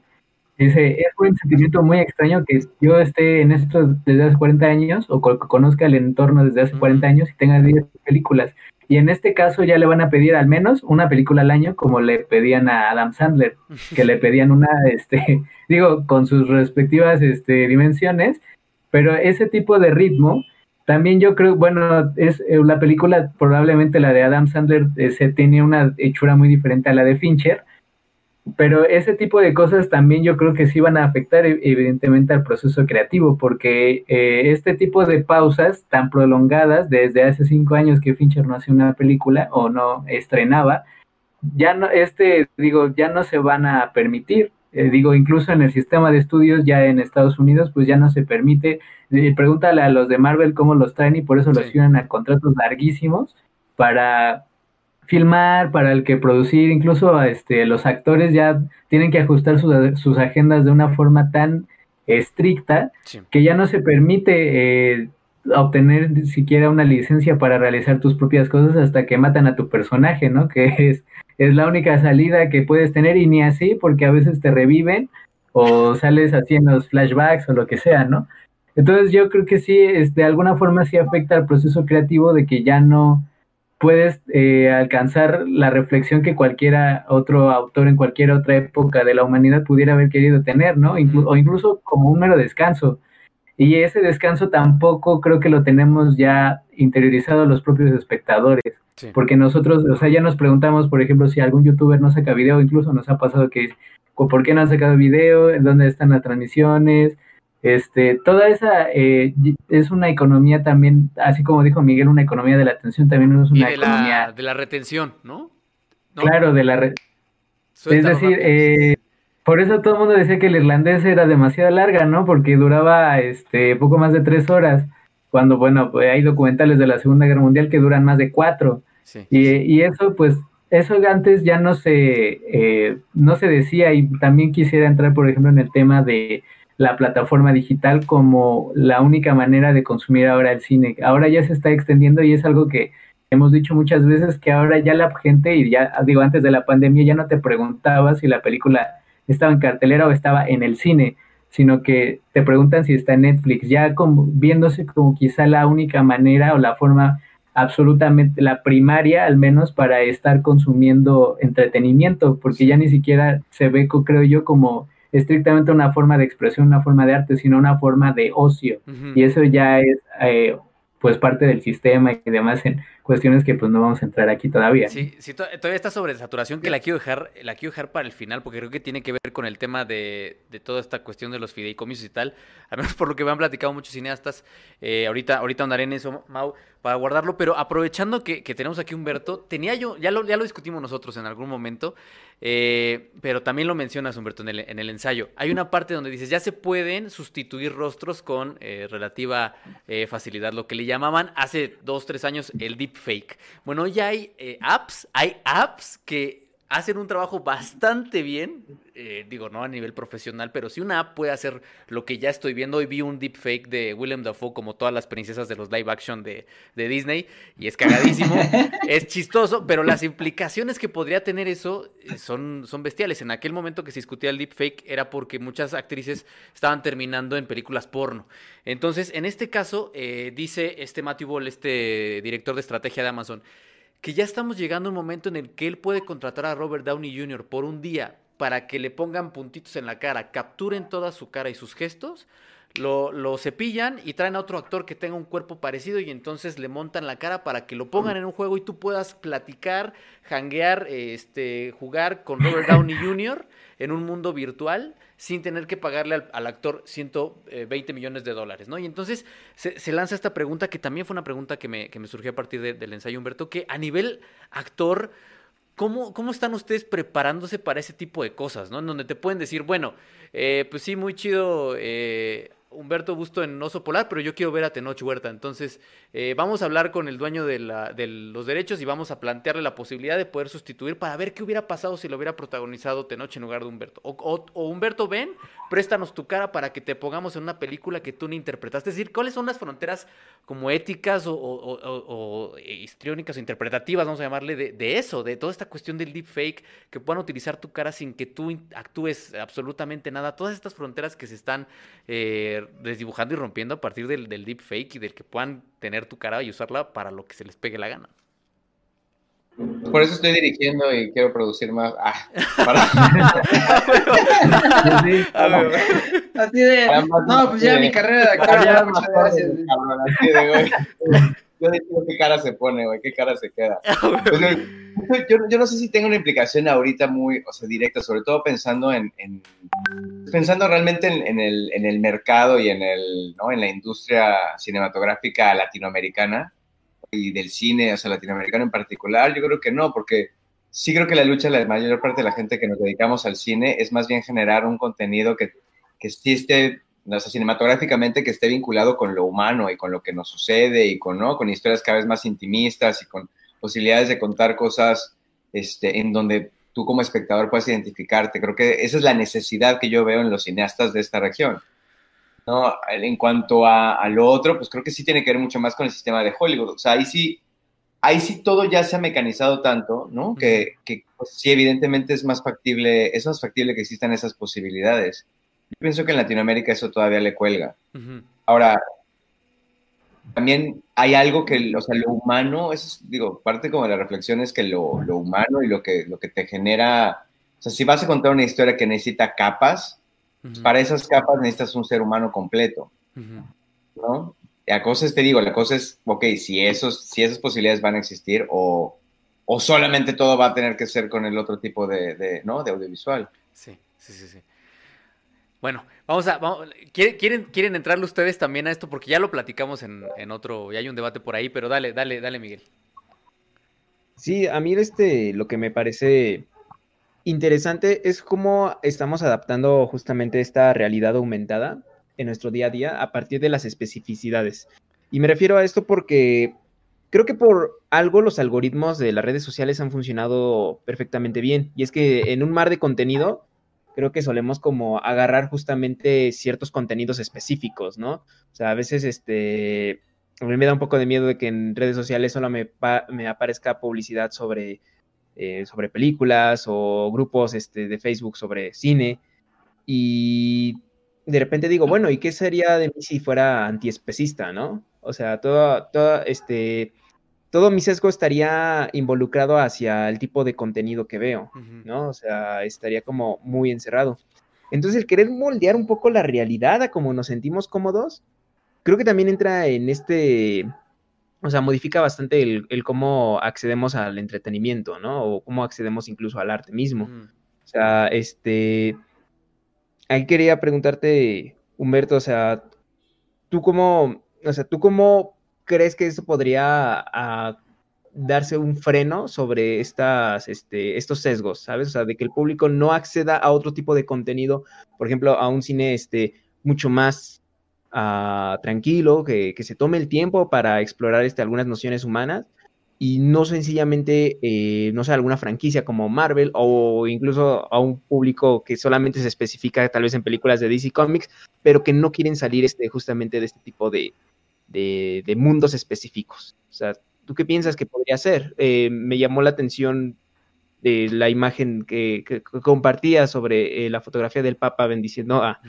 Dice, es un sentimiento muy extraño que yo esté en esto desde hace 40 años o conozca el entorno desde hace 40 años y tenga 10 películas. Y en este caso ya le van a pedir al menos una película al año, como le pedían a Adam Sandler, que le pedían una, este, digo, con sus respectivas este, dimensiones, pero ese tipo de ritmo, también yo creo, bueno, es eh, la película, probablemente la de Adam Sandler, eh, se tiene una hechura muy diferente a la de Fincher, pero ese tipo de cosas también yo creo que sí van a afectar e, evidentemente al proceso creativo, porque eh, este tipo de pausas tan prolongadas, desde hace cinco años que Fincher no hacía una película o no estrenaba, ya no, este, digo, ya no se van a permitir. Eh, digo, incluso en el sistema de estudios ya en Estados Unidos, pues ya no se permite. Eh, pregúntale a los de Marvel cómo los traen y por eso los firman a contratos larguísimos para filmar, para el que producir, incluso este, los actores ya tienen que ajustar sus, agendas de una forma tan estricta que ya no se permite eh, obtener siquiera una licencia para realizar tus propias cosas hasta que matan a tu personaje, ¿no? Que es, es la única salida que puedes tener y ni así porque a veces te reviven o sales haciendo flashbacks o lo que sea, ¿no? Entonces yo creo que sí, es, de alguna forma sí afecta al proceso creativo de que ya no puedes eh, alcanzar la reflexión que cualquiera otro autor en cualquier otra época de la humanidad pudiera haber querido tener, ¿no? o incluso como un mero descanso. Y ese descanso tampoco creo que lo tenemos ya interiorizado los propios espectadores. Porque nosotros, o sea, ya nos preguntamos, por ejemplo, si algún youtuber no saca video, incluso nos ha pasado que, ¿por qué no han sacado video? ¿Dónde están las transmisiones? Este, toda esa eh, es una economía también, así como dijo Miguel, una economía de la atención, también es una economía... de la retención, ¿no? Claro, de la... Es decir, eh, por eso todo el mundo decía que el irlandés era demasiado larga, ¿no? Porque duraba este, poco más de tres horas, cuando, bueno, pues hay documentales de la Segunda Guerra Mundial que duran más de cuatro. Y, y, eso, pues, eso antes ya no se, eh, no se decía y también quisiera entrar, por ejemplo, en el tema de la plataforma digital como la única manera de consumir ahora el cine. Ahora ya se está extendiendo y es algo que hemos dicho muchas veces que ahora ya la gente, y ya digo antes de la pandemia, ya no te preguntaba si la película estaba en cartelera o estaba en el cine, sino que te preguntan si está en Netflix, ya como, viéndose como quizá la única manera o la forma absolutamente, la primaria al menos para estar consumiendo entretenimiento, porque ya ni siquiera se ve, creo yo, como estrictamente una forma de expresión, una forma de arte, sino una forma de ocio. Y eso ya es eh, pues parte del sistema y demás en cuestiones que pues no vamos a entrar aquí todavía. Sí, sí todavía está sobre saturación que la quiero dejar, la quiero dejar para el final porque creo que tiene que ver con el tema de, de toda esta cuestión de los fideicomisos y tal, al menos por lo que me han platicado muchos cineastas, eh, ahorita, ahorita andaré en eso, Mau, para guardarlo, pero aprovechando que, que, tenemos aquí Humberto, tenía yo, ya lo, ya lo discutimos nosotros en algún momento, eh, pero también lo mencionas Humberto en el, en el, ensayo, hay una parte donde dices, ya se pueden sustituir rostros con eh, relativa facilidad, lo que le llamaban hace dos, tres años el deep fake. Bueno, ya hay eh, apps, hay apps que hacen un trabajo bastante bien, eh, digo, no a nivel profesional, pero si una app puede hacer lo que ya estoy viendo, hoy vi un deepfake de Willem Dafoe como todas las princesas de los live action de, Disney, y es cagadísimo, es chistoso, pero las implicaciones que podría tener eso eh, son, son bestiales. En aquel momento que se discutía el deepfake era porque muchas actrices estaban terminando en películas porno. Entonces, en este caso, eh, dice este Matthew Ball, este director de estrategia de Amazon, que ya estamos llegando a un momento en el que él puede contratar a Robert Downey Jr. por un día para que le pongan puntitos en la cara, capturen toda su cara y sus gestos, lo, lo, cepillan y traen a otro actor que tenga un cuerpo parecido y entonces le montan la cara para que lo pongan en un juego y tú puedas platicar, janguear, este, jugar con Robert Downey Jr. en un mundo virtual sin tener que pagarle al, actor 120 millones de dólares, ¿no? Y entonces se, lanza esta pregunta que también fue una pregunta que me, que me surgió a partir del ensayo Humberto, que a nivel actor, ¿cómo, ¿cómo están ustedes preparándose para ese tipo de cosas, ¿no? En donde te pueden decir, bueno, eh, pues sí, muy chido eh, Humberto Busto en Oso Polar, pero yo quiero ver a Tenoch Huerta. Entonces, eh, vamos a hablar con el dueño de, la, de, los derechos y vamos a plantearle la posibilidad de poder sustituir para ver qué hubiera pasado si lo hubiera protagonizado Tenoch en lugar de Humberto. O, Humberto, ven, préstanos tu cara para que te pongamos en una película que tú no interpretaste. Es decir, ¿cuáles son las fronteras como éticas o, histriónicas o interpretativas, vamos a llamarle, de, eso, de toda esta cuestión del deepfake, que puedan utilizar tu cara sin que tú actúes absolutamente nada? Todas estas fronteras que se están... Eh, desdibujando y rompiendo a partir del, del deepfake y del que puedan tener tu cara y usarla para lo que se les pegue la gana. Por eso estoy dirigiendo y quiero producir más. Ah, Así de. No, pues ya mi carrera de actor. Ya, muchas gracias. Yo digo qué cara se pone, güey, qué cara se queda. Pues, yo, yo, no sé si tengo una implicación ahorita muy, o sea, directa, sobre todo pensando en, pensando realmente en, el, en el mercado y en el, ¿no? en la industria cinematográfica latinoamericana y del cine, o sea, latinoamericano en particular, yo creo que no, porque sí creo que la lucha de la mayor parte de la gente que nos dedicamos al cine es más bien generar un contenido que, que sí esté o sea, cinematográficamente que esté vinculado con lo humano y con lo que nos sucede y con, ¿no? con historias cada vez más intimistas y con posibilidades de contar cosas este, en donde tú como espectador puedas identificarte. Creo que esa es la necesidad que yo veo en los cineastas de esta región. ¿no? En cuanto a, lo otro, pues creo que sí tiene que ver mucho más con el sistema de Hollywood. O sea, ahí sí, ahí sí todo ya se ha mecanizado tanto, ¿no? Que, que pues, sí, evidentemente es más factible, es más factible que existan esas posibilidades. Yo pienso que en Latinoamérica eso todavía le cuelga. Ahora, también hay algo que, o sea, lo humano, es, digo, parte como de la reflexión es que lo, lo, humano y lo que, lo que te genera, o sea, si vas a contar una historia que necesita capas, para esas capas necesitas un ser humano completo, ¿no? La cosa es, te digo, la cosa es, ok, si, esos, si esas posibilidades van a existir o, o solamente todo va a tener que ser con el otro tipo de, de, ¿no? de audiovisual. Sí, sí, sí, sí. Bueno, vamos a. ¿quieren, ¿Quieren entrarle ustedes también a esto? Porque ya lo platicamos en, en otro. Y hay un debate por ahí, pero dale, dale, dale, Miguel. Sí, a mí este, lo que me parece interesante es cómo estamos adaptando justamente esta realidad aumentada en nuestro día a día a partir de las especificidades. Y me refiero a esto porque creo que por algo los algoritmos de las redes sociales han funcionado perfectamente bien. Y es que en un mar de contenido creo que solemos como agarrar justamente ciertos contenidos específicos, ¿no? O sea, a veces este, a mí me da un poco de miedo de que en redes sociales solo me, me aparezca publicidad sobre, eh, sobre películas o grupos este, de Facebook sobre cine. Y de repente digo, bueno, ¿y qué sería de mí si fuera antiespecista, no? O sea, todo, todo este todo mi sesgo estaría involucrado hacia el tipo de contenido que veo, ¿no? O sea, estaría como muy encerrado. Entonces, el querer moldear un poco la realidad a cómo nos sentimos cómodos, creo que también entra en este, o sea, modifica bastante el, cómo accedemos al entretenimiento, ¿no? O cómo accedemos incluso al arte mismo. O sea, este, ahí quería preguntarte, Humberto, o sea, tú cómo, o sea, tú cómo crees que eso podría ah, darse un freno sobre estas, este, estos sesgos, ¿sabes? O sea, de que el público no acceda a otro tipo de contenido, por ejemplo, a un cine este, mucho más ah, tranquilo, que, se tome el tiempo para explorar este, algunas nociones humanas y no sencillamente, eh, no sé, alguna franquicia como Marvel o incluso a un público que solamente se especifica tal vez en películas de DC Comics, pero que no quieren salir este, justamente de este tipo de, de, mundos específicos. O sea, ¿tú qué piensas que podría ser? Eh, me llamó la atención de la imagen que, compartía sobre eh, la fotografía del Papa bendiciendo a,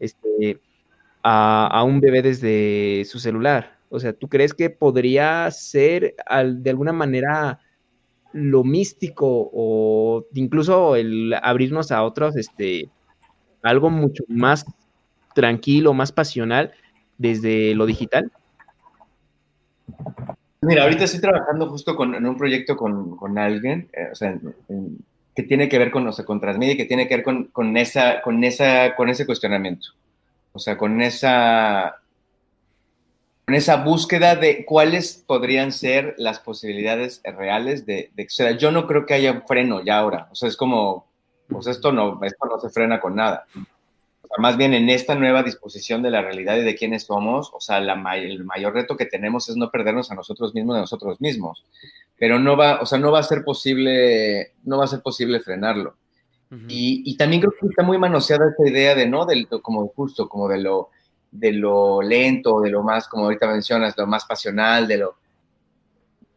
este, a, un bebé desde su celular. O sea, ¿tú crees que podría ser de alguna manera lo místico o incluso el abrirnos a otros, este, algo mucho más tranquilo, más pasional desde lo digital? Mira, ahorita estoy trabajando justo con, en un proyecto con, con alguien, eh, o sea, que tiene que ver con, o sea, con Transmedia, que tiene que ver con, con, esa, con, esa, con ese cuestionamiento. O sea, con esa, con esa búsqueda de cuáles podrían ser las posibilidades reales de, de, o sea, yo no creo que haya freno ya ahora. O sea, es como, pues esto no, esto no se frena con nada más bien en esta nueva disposición de la realidad y de quiénes somos, o sea, la, el mayor reto que tenemos es no perdernos a nosotros mismos de nosotros mismos. Pero no va, o sea, no va a ser posible, no va a ser posible frenarlo. y, y, también creo que está muy manoseada esta idea de, ¿no? Del, como justo, como de lo, de lo lento, de lo más, como ahorita mencionas, lo más pasional, de lo...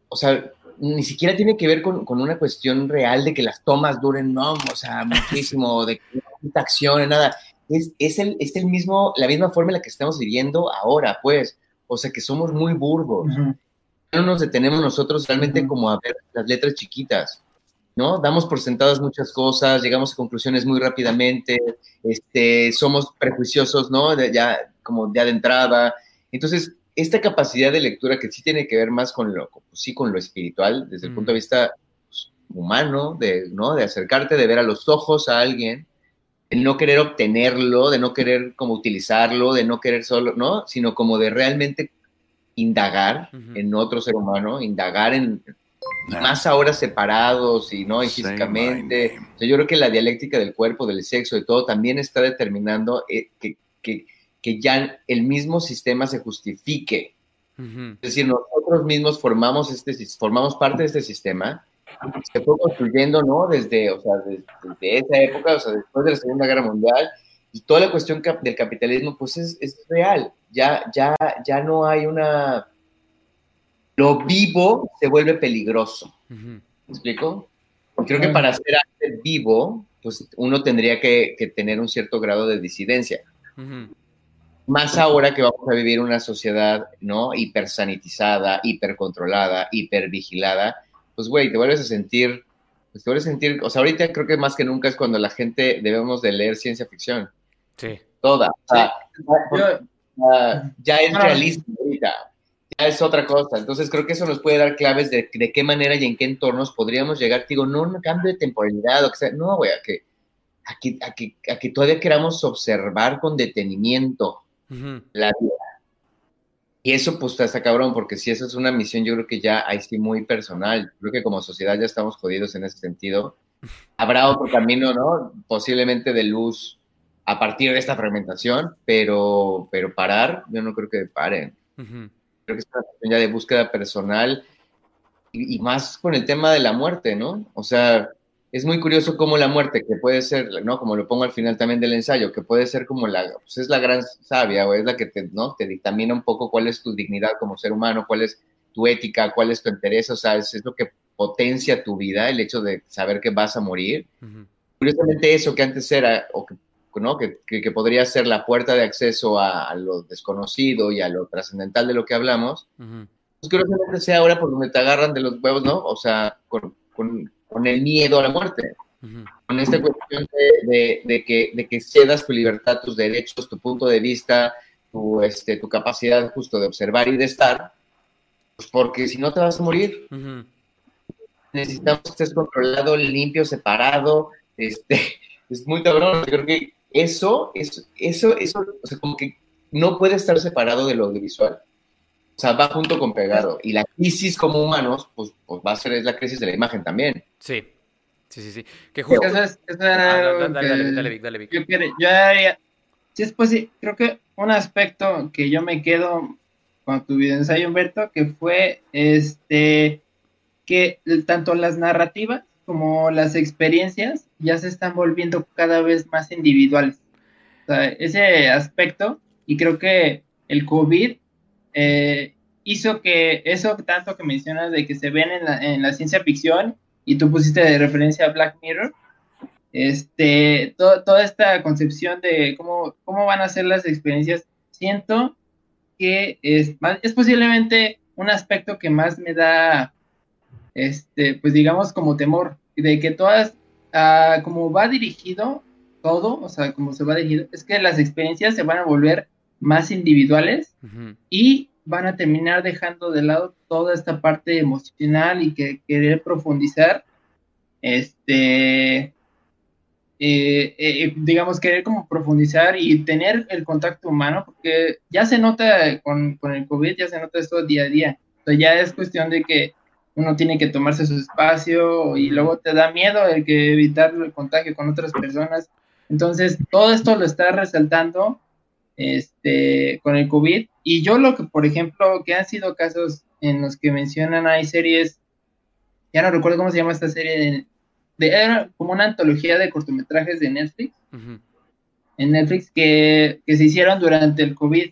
O sea, ni siquiera tiene que ver con, con, una cuestión real de que las tomas duren, no, o sea, muchísimo, de que no acción, nada es, es, el, es el mismo, la misma forma en la que estamos viviendo ahora, pues. O sea, que somos muy burdos. No nos detenemos nosotros realmente como a ver las letras chiquitas, ¿no? Damos por sentadas muchas cosas, llegamos a conclusiones muy rápidamente, este, somos prejuiciosos, ¿no? ya, como ya de entrada. Entonces, esta capacidad de lectura que sí tiene que ver más con lo, sí, con lo espiritual, desde el punto de vista pues, humano, de, ¿no? De acercarte, de ver a los ojos a alguien, de no querer obtenerlo, de no querer como utilizarlo, de no querer solo, ¿no? Sino como de realmente indagar en otro ser humano, indagar en más ahora separados y no y físicamente. yo creo que la dialéctica del cuerpo, del sexo, de todo, también está determinando eh, que, que, que, ya el mismo sistema se justifique. Es decir, nosotros mismos formamos, este, formamos parte de este sistema se fue construyendo, ¿no? Desde, o sea, desde, esa época, o sea, después de la Segunda Guerra Mundial, y toda la cuestión del capitalismo, pues es, es real. Ya, ya, ya no hay una... Lo vivo se vuelve peligroso. ¿Me explico? Creo que para ser arte vivo, pues uno tendría que, que, tener un cierto grado de disidencia. Más ahora que vamos a vivir una sociedad, ¿no? Hipersanitizada, hipercontrolada, hipervigilada, pues, güey, te vuelves a sentir, pues te vuelves a sentir, o sea, ahorita creo que más que nunca es cuando la gente debemos de leer ciencia ficción. Sí. Toda. O sea, ya es realismo ahorita es otra cosa. Entonces creo que eso nos puede dar claves de, de qué manera y en qué entornos podríamos llegar. Digo, no un cambio de temporalidad o que sea, no, güey, a que, a que, a que, todavía queramos observar con detenimiento la vida. Y eso pues está cabrón, porque si eso es una misión, yo creo que ya ahí sí muy personal. Creo que como sociedad ya estamos jodidos en ese sentido. Habrá otro camino, ¿no? Posiblemente de luz a partir de esta fragmentación, pero, pero parar, yo no creo que paren creo que es una cuestión ya de búsqueda personal y, más con el tema de la muerte, ¿no? O sea, es muy curioso cómo la muerte, que puede ser, ¿no? Como lo pongo al final también del ensayo, que puede ser como la, pues es la gran sabia, o es la que te, ¿no? Te dictamina un poco cuál es tu dignidad como ser humano, cuál es tu ética, cuál es tu interés, o sea, es, lo que potencia tu vida, el hecho de saber que vas a morir. Curiosamente eso que antes era, o que ¿no? Que, que, podría ser la puerta de acceso a, lo desconocido y a lo trascendental de lo que hablamos, pues creo que sea ahora por donde te agarran de los huevos, ¿no? O sea, con, con, con el miedo a la muerte, con esta cuestión de, de, que, de que cedas tu libertad, tus derechos, tu punto de vista, tu, este, tu capacidad justo de observar y de estar, pues porque si no te vas a morir. Necesitamos que estés controlado, limpio, separado, este, es muy cabrón, creo que eso, eso, eso, eso, o sea, como que no puede estar separado de lo audiovisual. O sea, va junto con pegado. Y la crisis como humanos, pues, pues va a ser la crisis de la imagen también. Sí, sí, sí, sí. Que justo... Eso es, eso ah, dale, dale, dale, Vic, dale, Vic. Yo, yo haría, sí, es pues, sí, creo que un aspecto que yo me quedo con tu video ensayo, Humberto, que fue este que tanto las narrativas como las experiencias ya se están volviendo cada vez más individuales. O sea, ese aspecto, y creo que el COVID eh, hizo que eso tanto que mencionas de que se ven en la, en la ciencia ficción, y tú pusiste de referencia a Black Mirror, este, toda esta concepción de cómo, cómo van a ser las experiencias, siento que es, es posiblemente un aspecto que más me da este, pues digamos como temor, de que todas, uh, como va dirigido todo, o sea, como se va dirigido, es que las experiencias se van a volver más individuales y van a terminar dejando de lado toda esta parte emocional y que querer profundizar, este, eh, eh, digamos, querer como profundizar y tener el contacto humano, porque ya se nota con, con el COVID, ya se nota esto día a día. Sea, ya es cuestión de que uno tiene que tomarse su espacio y luego te da miedo el que evitar el contagio con otras personas. Entonces, todo esto lo está resaltando este, con el COVID. Y yo lo que, por ejemplo, que han sido casos en los que mencionan, hay series, ya no recuerdo cómo se llama esta serie, de, era como una antología de cortometrajes de Netflix, en Netflix, que, que, se hicieron durante el COVID.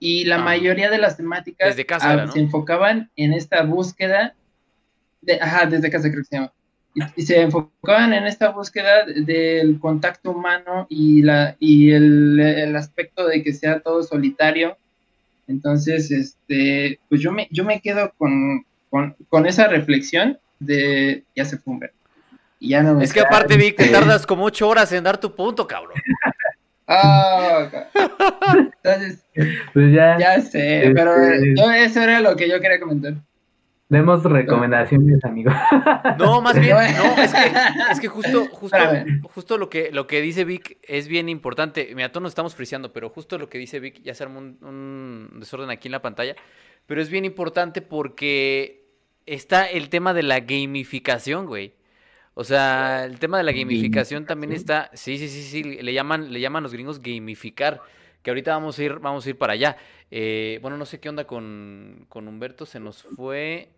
Y la ah. mayoría de las temáticas se enfocaban en esta búsqueda ajá, desde casa creo que se llama. Y, se enfocaban en esta búsqueda del contacto humano y, la, y el, el, aspecto de que sea todo solitario. Entonces, este, pues yo me, yo me quedo con, con, con esa reflexión de ya se fue Y ya no me es que aparte, Vic, te tardas como ocho horas en dar tu punto, cabrón. Ah, entonces, pues ya, ya sé, pero este yo, eso era lo que yo quería comentar. Demos recomendaciones, amigo. No, más bien, no, es que, es que justo, justo, justo lo que, lo que dice Vic es bien importante. Mira, todos nos estamos friseando, pero justo lo que dice Vic, ya se armó un, desorden aquí en la pantalla, pero es bien importante porque está el tema de la gamificación, güey. O sea, el tema de la gamificación también está, sí, sí, sí, sí, le llaman, le llaman los gringos gamificar, que ahorita vamos a ir, vamos a ir para allá. Eh, bueno, no sé qué onda con, con Humberto, se nos fue.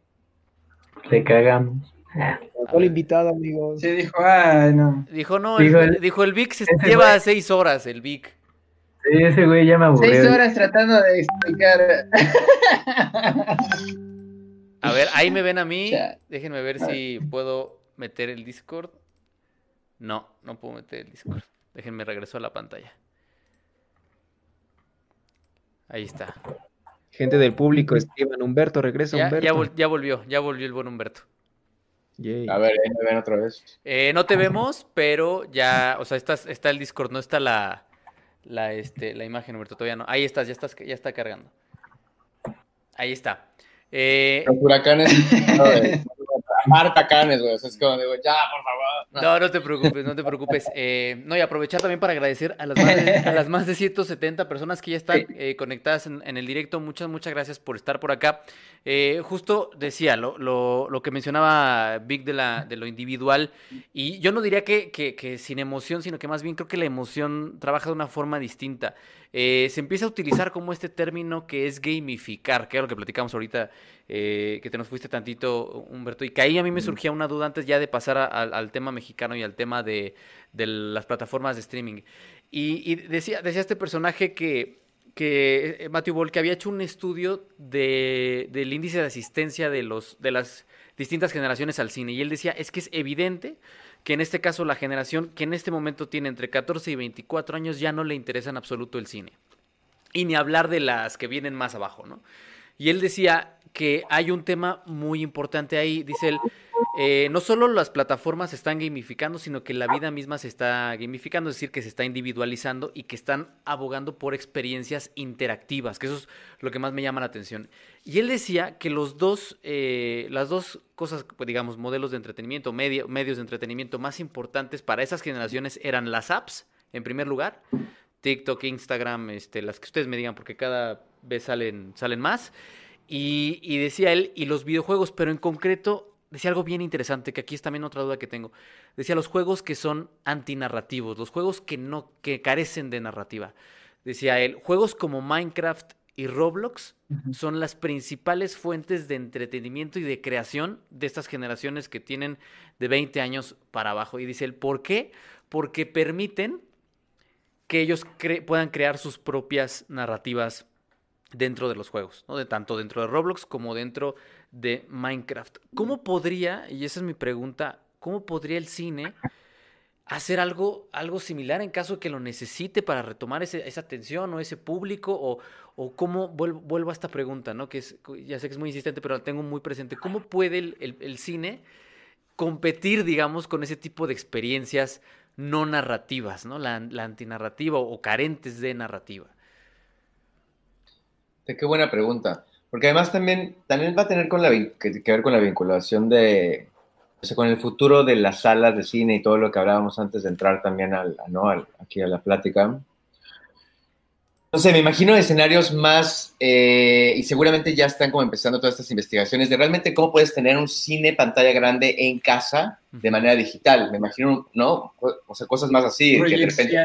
Te cagamos. Fue el invitado, amigo. Sí, dijo, ah, no. Dijo, no, dijo el, dijo el Vic se lleva seis horas, el Vic. Sí, ese güey ya me aburrió. Seis horas tratando de explicar. A ver, ahí me ven a mí. Déjenme ver si puedo meter el Discord. No, no puedo meter el Discord. Déjenme regreso a la pantalla. Ahí está. Gente del público, escriban Humberto, regresa ya, Humberto. Ya, volvió, ya volvió el buen Humberto. A ver, ahí me ven otra vez. Eh, no te vemos, pero ya, o sea, estás, está el Discord, no está la, la, este, la imagen, Humberto, todavía no. Ahí estás, ya estás, ya está cargando. Ahí está. Eh... Los huracanes. Marta Canes, güey. es como digo, ya, por favor. No, no, te preocupes, no te preocupes. Eh, no, y aprovechar también para agradecer a las más de, a las más de 170 personas que ya están eh, conectadas en, el directo. Muchas, muchas gracias por estar por acá. Eh, justo decía lo, lo, lo, que mencionaba Vic de, la, de lo individual. Y yo no diría que, que, que, sin emoción, sino que más bien creo que la emoción trabaja de una forma distinta. Se empieza a utilizar como este término que es gamificar, que es lo que platicamos ahorita eh, que te nos fuiste tantito, Humberto, y que ahí a mí me surgía una duda antes ya de pasar al tema mexicano y al tema de, las plataformas de streaming. Y, decía, decía este personaje que, que eh, Matthew Ball, que había hecho un estudio de, del índice de asistencia de, los, de las distintas generaciones al cine, y él decía, es que es evidente que en este caso la generación que en este momento tiene entre 14 y 24 años ya no le interesa en absoluto el cine. Y ni hablar de las que vienen más abajo, ¿no? Y él decía, que hay un tema muy importante ahí. Dice él, eh, no solo las plataformas se están gamificando, sino que la vida misma se está gamificando, es decir, que se está individualizando y que están abogando por experiencias interactivas, que eso es lo que más me llama la atención. Y él decía que los dos, eh, las dos cosas, pues, digamos, modelos de entretenimiento, medios de entretenimiento más importantes para esas generaciones eran las apps, en primer lugar, TikTok, Instagram, este, las que ustedes me digan, porque cada vez salen, salen más. Y, decía él, y los videojuegos, pero en concreto decía algo bien interesante, que aquí es también otra duda que tengo. Decía los juegos que son antinarrativos, los juegos que no, que carecen de narrativa. Decía él, juegos como Minecraft y Roblox son las principales fuentes de entretenimiento y de creación de estas generaciones que tienen de 20 años para abajo. Y dice él, ¿por qué? Porque permiten que ellos puedan crear sus propias narrativas dentro de los juegos, ¿no? De tanto dentro de Roblox como dentro de Minecraft. ¿Cómo podría, y esa es mi pregunta, cómo podría el cine hacer algo, algo similar en caso de que lo necesite para retomar esa atención o ese público? O, o cómo, vuelvo, a esta pregunta, ¿no? Que es, ya sé que es muy insistente, pero la tengo muy presente. ¿Cómo puede el, cine competir, digamos, con ese tipo de experiencias no narrativas, ¿no? La, la antinarrativa o carentes de narrativa. Qué buena pregunta. Porque además también, también va a tener con la, que, ver con la vinculación de, o sea, con el futuro de las salas de cine y todo lo que hablábamos antes de entrar también al, ¿no? aquí a la plática. No sé, me imagino escenarios más, eh, y seguramente ya están como empezando todas estas investigaciones de realmente cómo puedes tener un cine pantalla grande en casa de manera digital. Me imagino, ¿no? O sea, cosas más así. Que de repente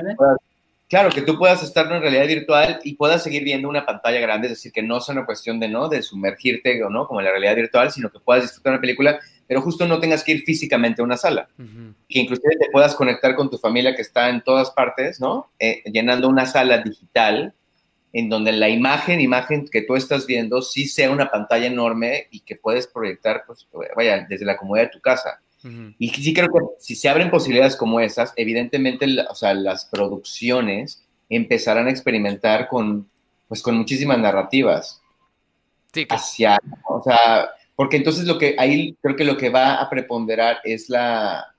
Claro, que tú puedas estar en realidad virtual y puedas seguir viendo una pantalla grande, es decir, que no sea una cuestión de no de sumergirte o no como en la realidad virtual, sino que puedas disfrutar una película, pero justo no tengas que ir físicamente a una sala, que inclusive te puedas conectar con tu familia que está en todas partes, ¿no? Eh, llenando una sala digital en donde la imagen, imagen que tú estás viendo, sí sea una pantalla enorme y que puedes proyectar, pues, vaya, desde la comodidad de tu casa. Y sí creo que si se abren posibilidades como esas, evidentemente, o sea, las producciones empezarán a experimentar con, pues, con muchísimas narrativas. Sí, Hacia, o sea, porque entonces lo que ahí creo que lo que va a preponderar es la,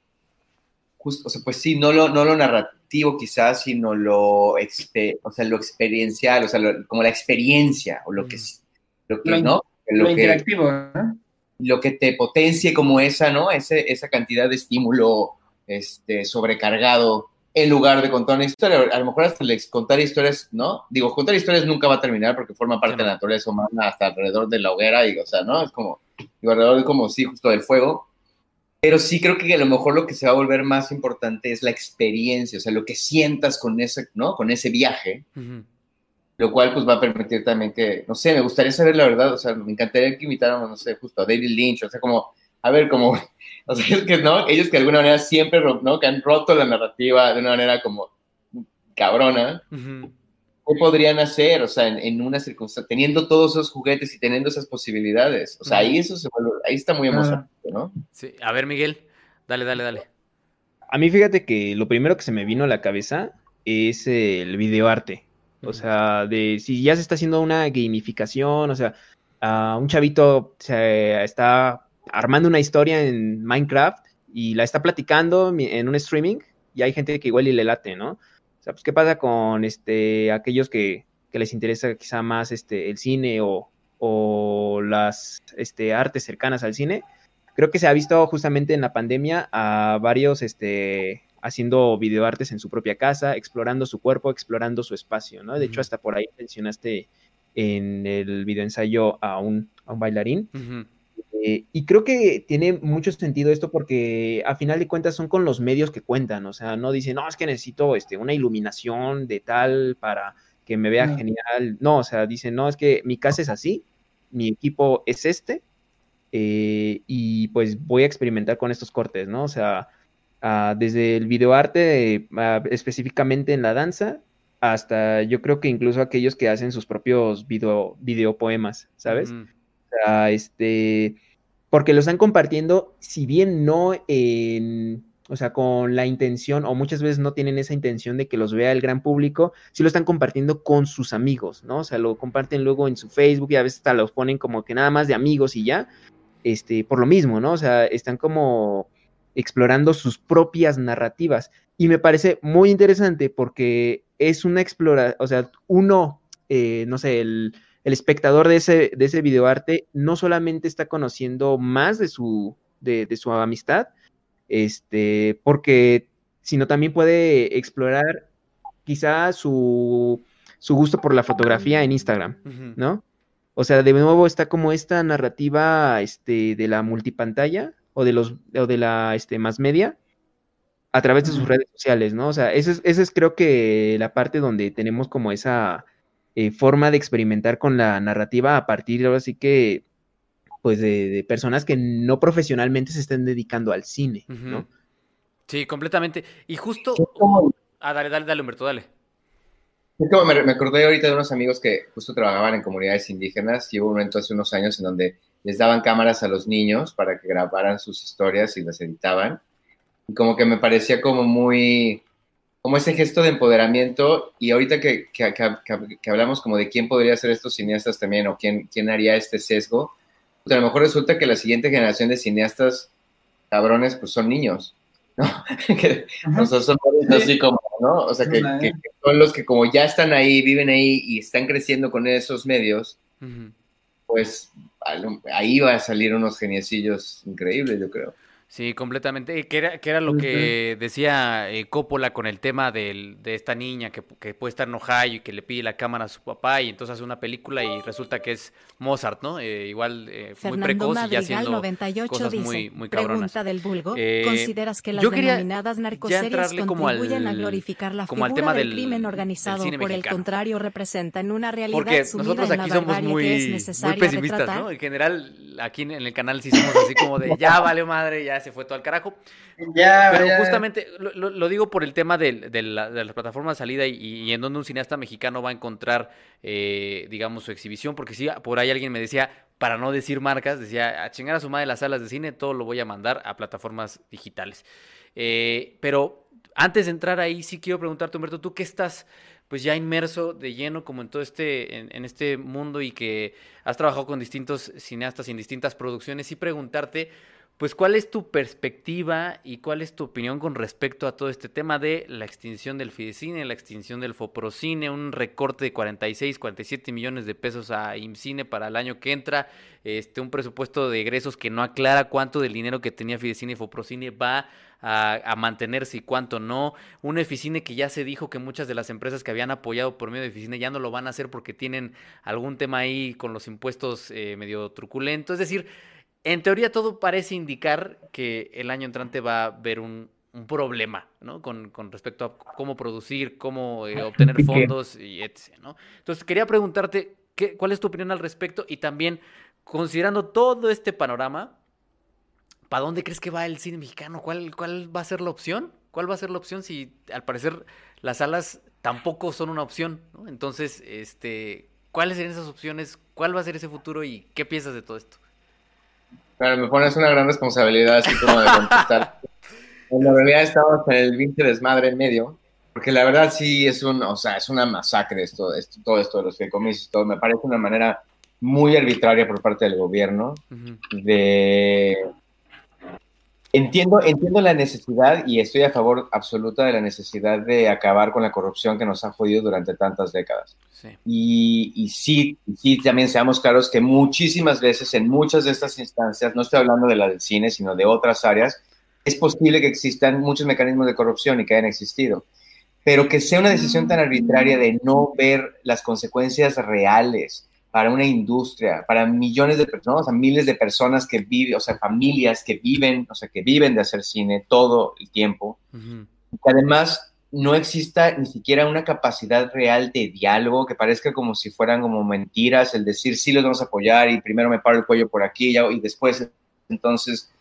justo, o sea, pues sí, no lo, no lo narrativo quizás, sino lo, o sea, lo experiencial, o sea, como la experiencia, o lo que, lo que, ¿no? Lo, interactivo, ¿no? Lo que te potencie como esa, ¿no? Ese, esa cantidad de estímulo este, sobrecargado en lugar de contar una historia. A lo mejor hasta contar historias, ¿no? Digo, contar historias nunca va a terminar porque forma parte de la naturaleza humana hasta alrededor de la hoguera y, o sea, ¿no? Es como, digo, alrededor de como, sí, justo del fuego. Pero sí creo que a lo mejor lo que se va a volver más importante es la experiencia, o sea, lo que sientas con ese, ¿no? Con ese viaje lo cual pues va a permitir también que, no sé, me gustaría saber la verdad, o sea, me encantaría que invitáramos, no sé, justo a David Lynch, o sea, como, a ver, como, o sea, es que, ¿no? Ellos que de alguna manera siempre, ¿no? Que han roto la narrativa de una manera como cabrona, ¿qué podrían hacer, o sea, en, una circunstancia, teniendo todos esos juguetes y teniendo esas posibilidades? O sea, ahí eso se ahí está muy emocionante, ¿no? Sí, a ver, Miguel, dale, dale, dale. A mí fíjate que lo primero que se me vino a la cabeza es el videoarte. O sea, de si ya se está haciendo una gamificación, o sea, un chavito se está armando una historia en Minecraft y la está platicando en un streaming y hay gente que igual y le late, ¿no? O sea, pues, ¿qué pasa con este, aquellos que, les interesa quizá más este, el cine o, las este, artes cercanas al cine? Creo que se ha visto justamente en la pandemia a varios este, haciendo videoartes en su propia casa, explorando su cuerpo, explorando su espacio, ¿no? De hecho, hasta por ahí mencionaste en el videoensayo a un, a un bailarín. Eh, y creo que tiene mucho sentido esto porque a final de cuentas son con los medios que cuentan, o sea, no dicen, no, es que necesito este, una iluminación de tal para que me vea genial, no, o sea, dicen, no, es que mi casa es así, mi equipo es este, eh, y pues voy a experimentar con estos cortes, ¿no? O sea, ah, desde el videoarte, ah, específicamente en la danza, hasta yo creo que incluso aquellos que hacen sus propios video, videopoemas, ¿sabes? O sea, este porque lo están compartiendo, si bien no en, o sea, con la intención, o muchas veces no tienen esa intención de que los vea el gran público, sí lo están compartiendo con sus amigos, ¿no? O sea, lo comparten luego en su Facebook y a veces hasta los ponen como que nada más de amigos y ya, este, por lo mismo, ¿no? O sea, están como explorando sus propias narrativas. Y me parece muy interesante porque es una exploración, o sea, uno, eh, no sé, el el espectador de ese, de ese videoarte no solamente está conociendo más de su, de, su amistad, este, porque, sino también puede explorar quizá su, su gusto por la fotografía en Instagram, ¿no? O sea, de nuevo está como esta narrativa este, de la multipantalla o de los o de la este, más media a través de sus redes sociales, ¿no? O sea, esa es, esa es creo que la parte donde tenemos como esa eh, forma de experimentar con la narrativa a partir, ahora sí que, pues de, personas que no profesionalmente se estén dedicando al cine, ¿no? Sí, completamente. Y justo... Ah, dale, dale, dale, Humberto, dale. Me, me, acordé ahorita de unos amigos que justo trabajaban en comunidades indígenas y hubo un momento hace unos años en donde les daban cámaras a los niños para que grabaran sus historias y las editaban. Y como que me parecía como muy como ese gesto de empoderamiento y ahorita que, que, hablamos como de quién podría ser estos cineastas también o quién, quién haría este sesgo, pues a lo mejor resulta que la siguiente generación de cineastas cabrones pues son niños, ¿no? o sea, son así como, ¿no? O sea, que, son los que como ya están ahí, viven ahí y están creciendo con esos medios, pues ahí va a salir unos geniecillos increíbles, yo creo. Sí, completamente. Que era, que era lo que decía eh, Coppola con el tema del, de esta niña que, que, puede estar en Ohio y que le pide la cámara a su papá y entonces hace una película y resulta que es Mozart, ¿no? Eh, igual eh, muy precoz y ya haciendo 98 cosas dice, muy, muy cabronas. Pregunta del vulgo, ¿consideras que las denominadas narcoseries contribuyen a glorificar la figura tema del, crimen organizado por el contrario representan una realidad Porque nosotros aquí somos muy, muy pesimistas, ¿no? En general, aquí en el canal sí somos así como de ya vale madre, ya se fue todo al carajo. Pero justamente lo, digo por el tema de, la, plataforma de salida y, en donde un cineasta mexicano va a encontrar, eh, digamos, su exhibición, porque si por ahí alguien me decía, para no decir marcas, decía, a chingar a su madre las salas de cine, todo lo voy a mandar a plataformas digitales. Eh, pero antes de entrar ahí, sí quiero preguntarte, Humberto, tú qué estás pues ya inmerso de lleno como en todo este, en, este mundo y que has trabajado con distintos cineastas y en distintas producciones y preguntarte, pues cuál es tu perspectiva y cuál es tu opinión con respecto a todo este tema de la extinción del Fidecine, la extinción del Foprocine, un recorte de 46, 47 millones de pesos a IMCINE para el año que entra, este, un presupuesto de egresos que no aclara cuánto del dinero que tenía Fidecine y Foprocine va a, mantenerse y cuánto no, un Eficine que ya se dijo que muchas de las empresas que habían apoyado por medio de Eficine ya no lo van a hacer porque tienen algún tema ahí con los impuestos eh, medio truculentos, es decir, en teoría todo parece indicar que el año entrante va a haber un, problema, ¿no? Con, respecto a cómo producir, cómo eh, obtener fondos y etc., ¿no? Entonces quería preguntarte qué, cuál es tu opinión al respecto y también considerando todo este panorama, ¿para dónde crees que va el cine mexicano? ¿Cuál, ¿Cuál va a ser la opción? ¿Cuál va a ser la opción si al parecer las salas tampoco son una opción? ¿no? Entonces, este, ¿cuáles serían esas opciones? ¿Cuál va a ser ese futuro y qué piensas de todo esto? Claro, me pones una gran responsabilidad así como de contestar. en la realidad estamos en el 20 desmadre en medio, porque la verdad sí es un, o sea, es una masacre esto, esto todo esto de los fideicomisos, todo me parece una manera muy arbitraria por parte del gobierno de Entiendo, entiendo la necesidad y estoy a favor absoluta de la necesidad de acabar con la corrupción que nos ha jodido durante tantas décadas. Y, y, sí, sí, también seamos claros que muchísimas veces en muchas de estas instancias, no estoy hablando de la del cine, sino de otras áreas, es posible que existan muchos mecanismos de corrupción y que hayan existido. Pero que sea una decisión tan arbitraria de no ver las consecuencias reales, para una industria, para millones de personas, o sea, miles de personas que viven, o sea, familias que viven, o sea, que viven de hacer cine todo el tiempo. Que además no exista ni siquiera una capacidad real de diálogo, que parezca como si fueran como mentiras, el decir sí los vamos a apoyar y primero me paro el cuello por aquí y después entonces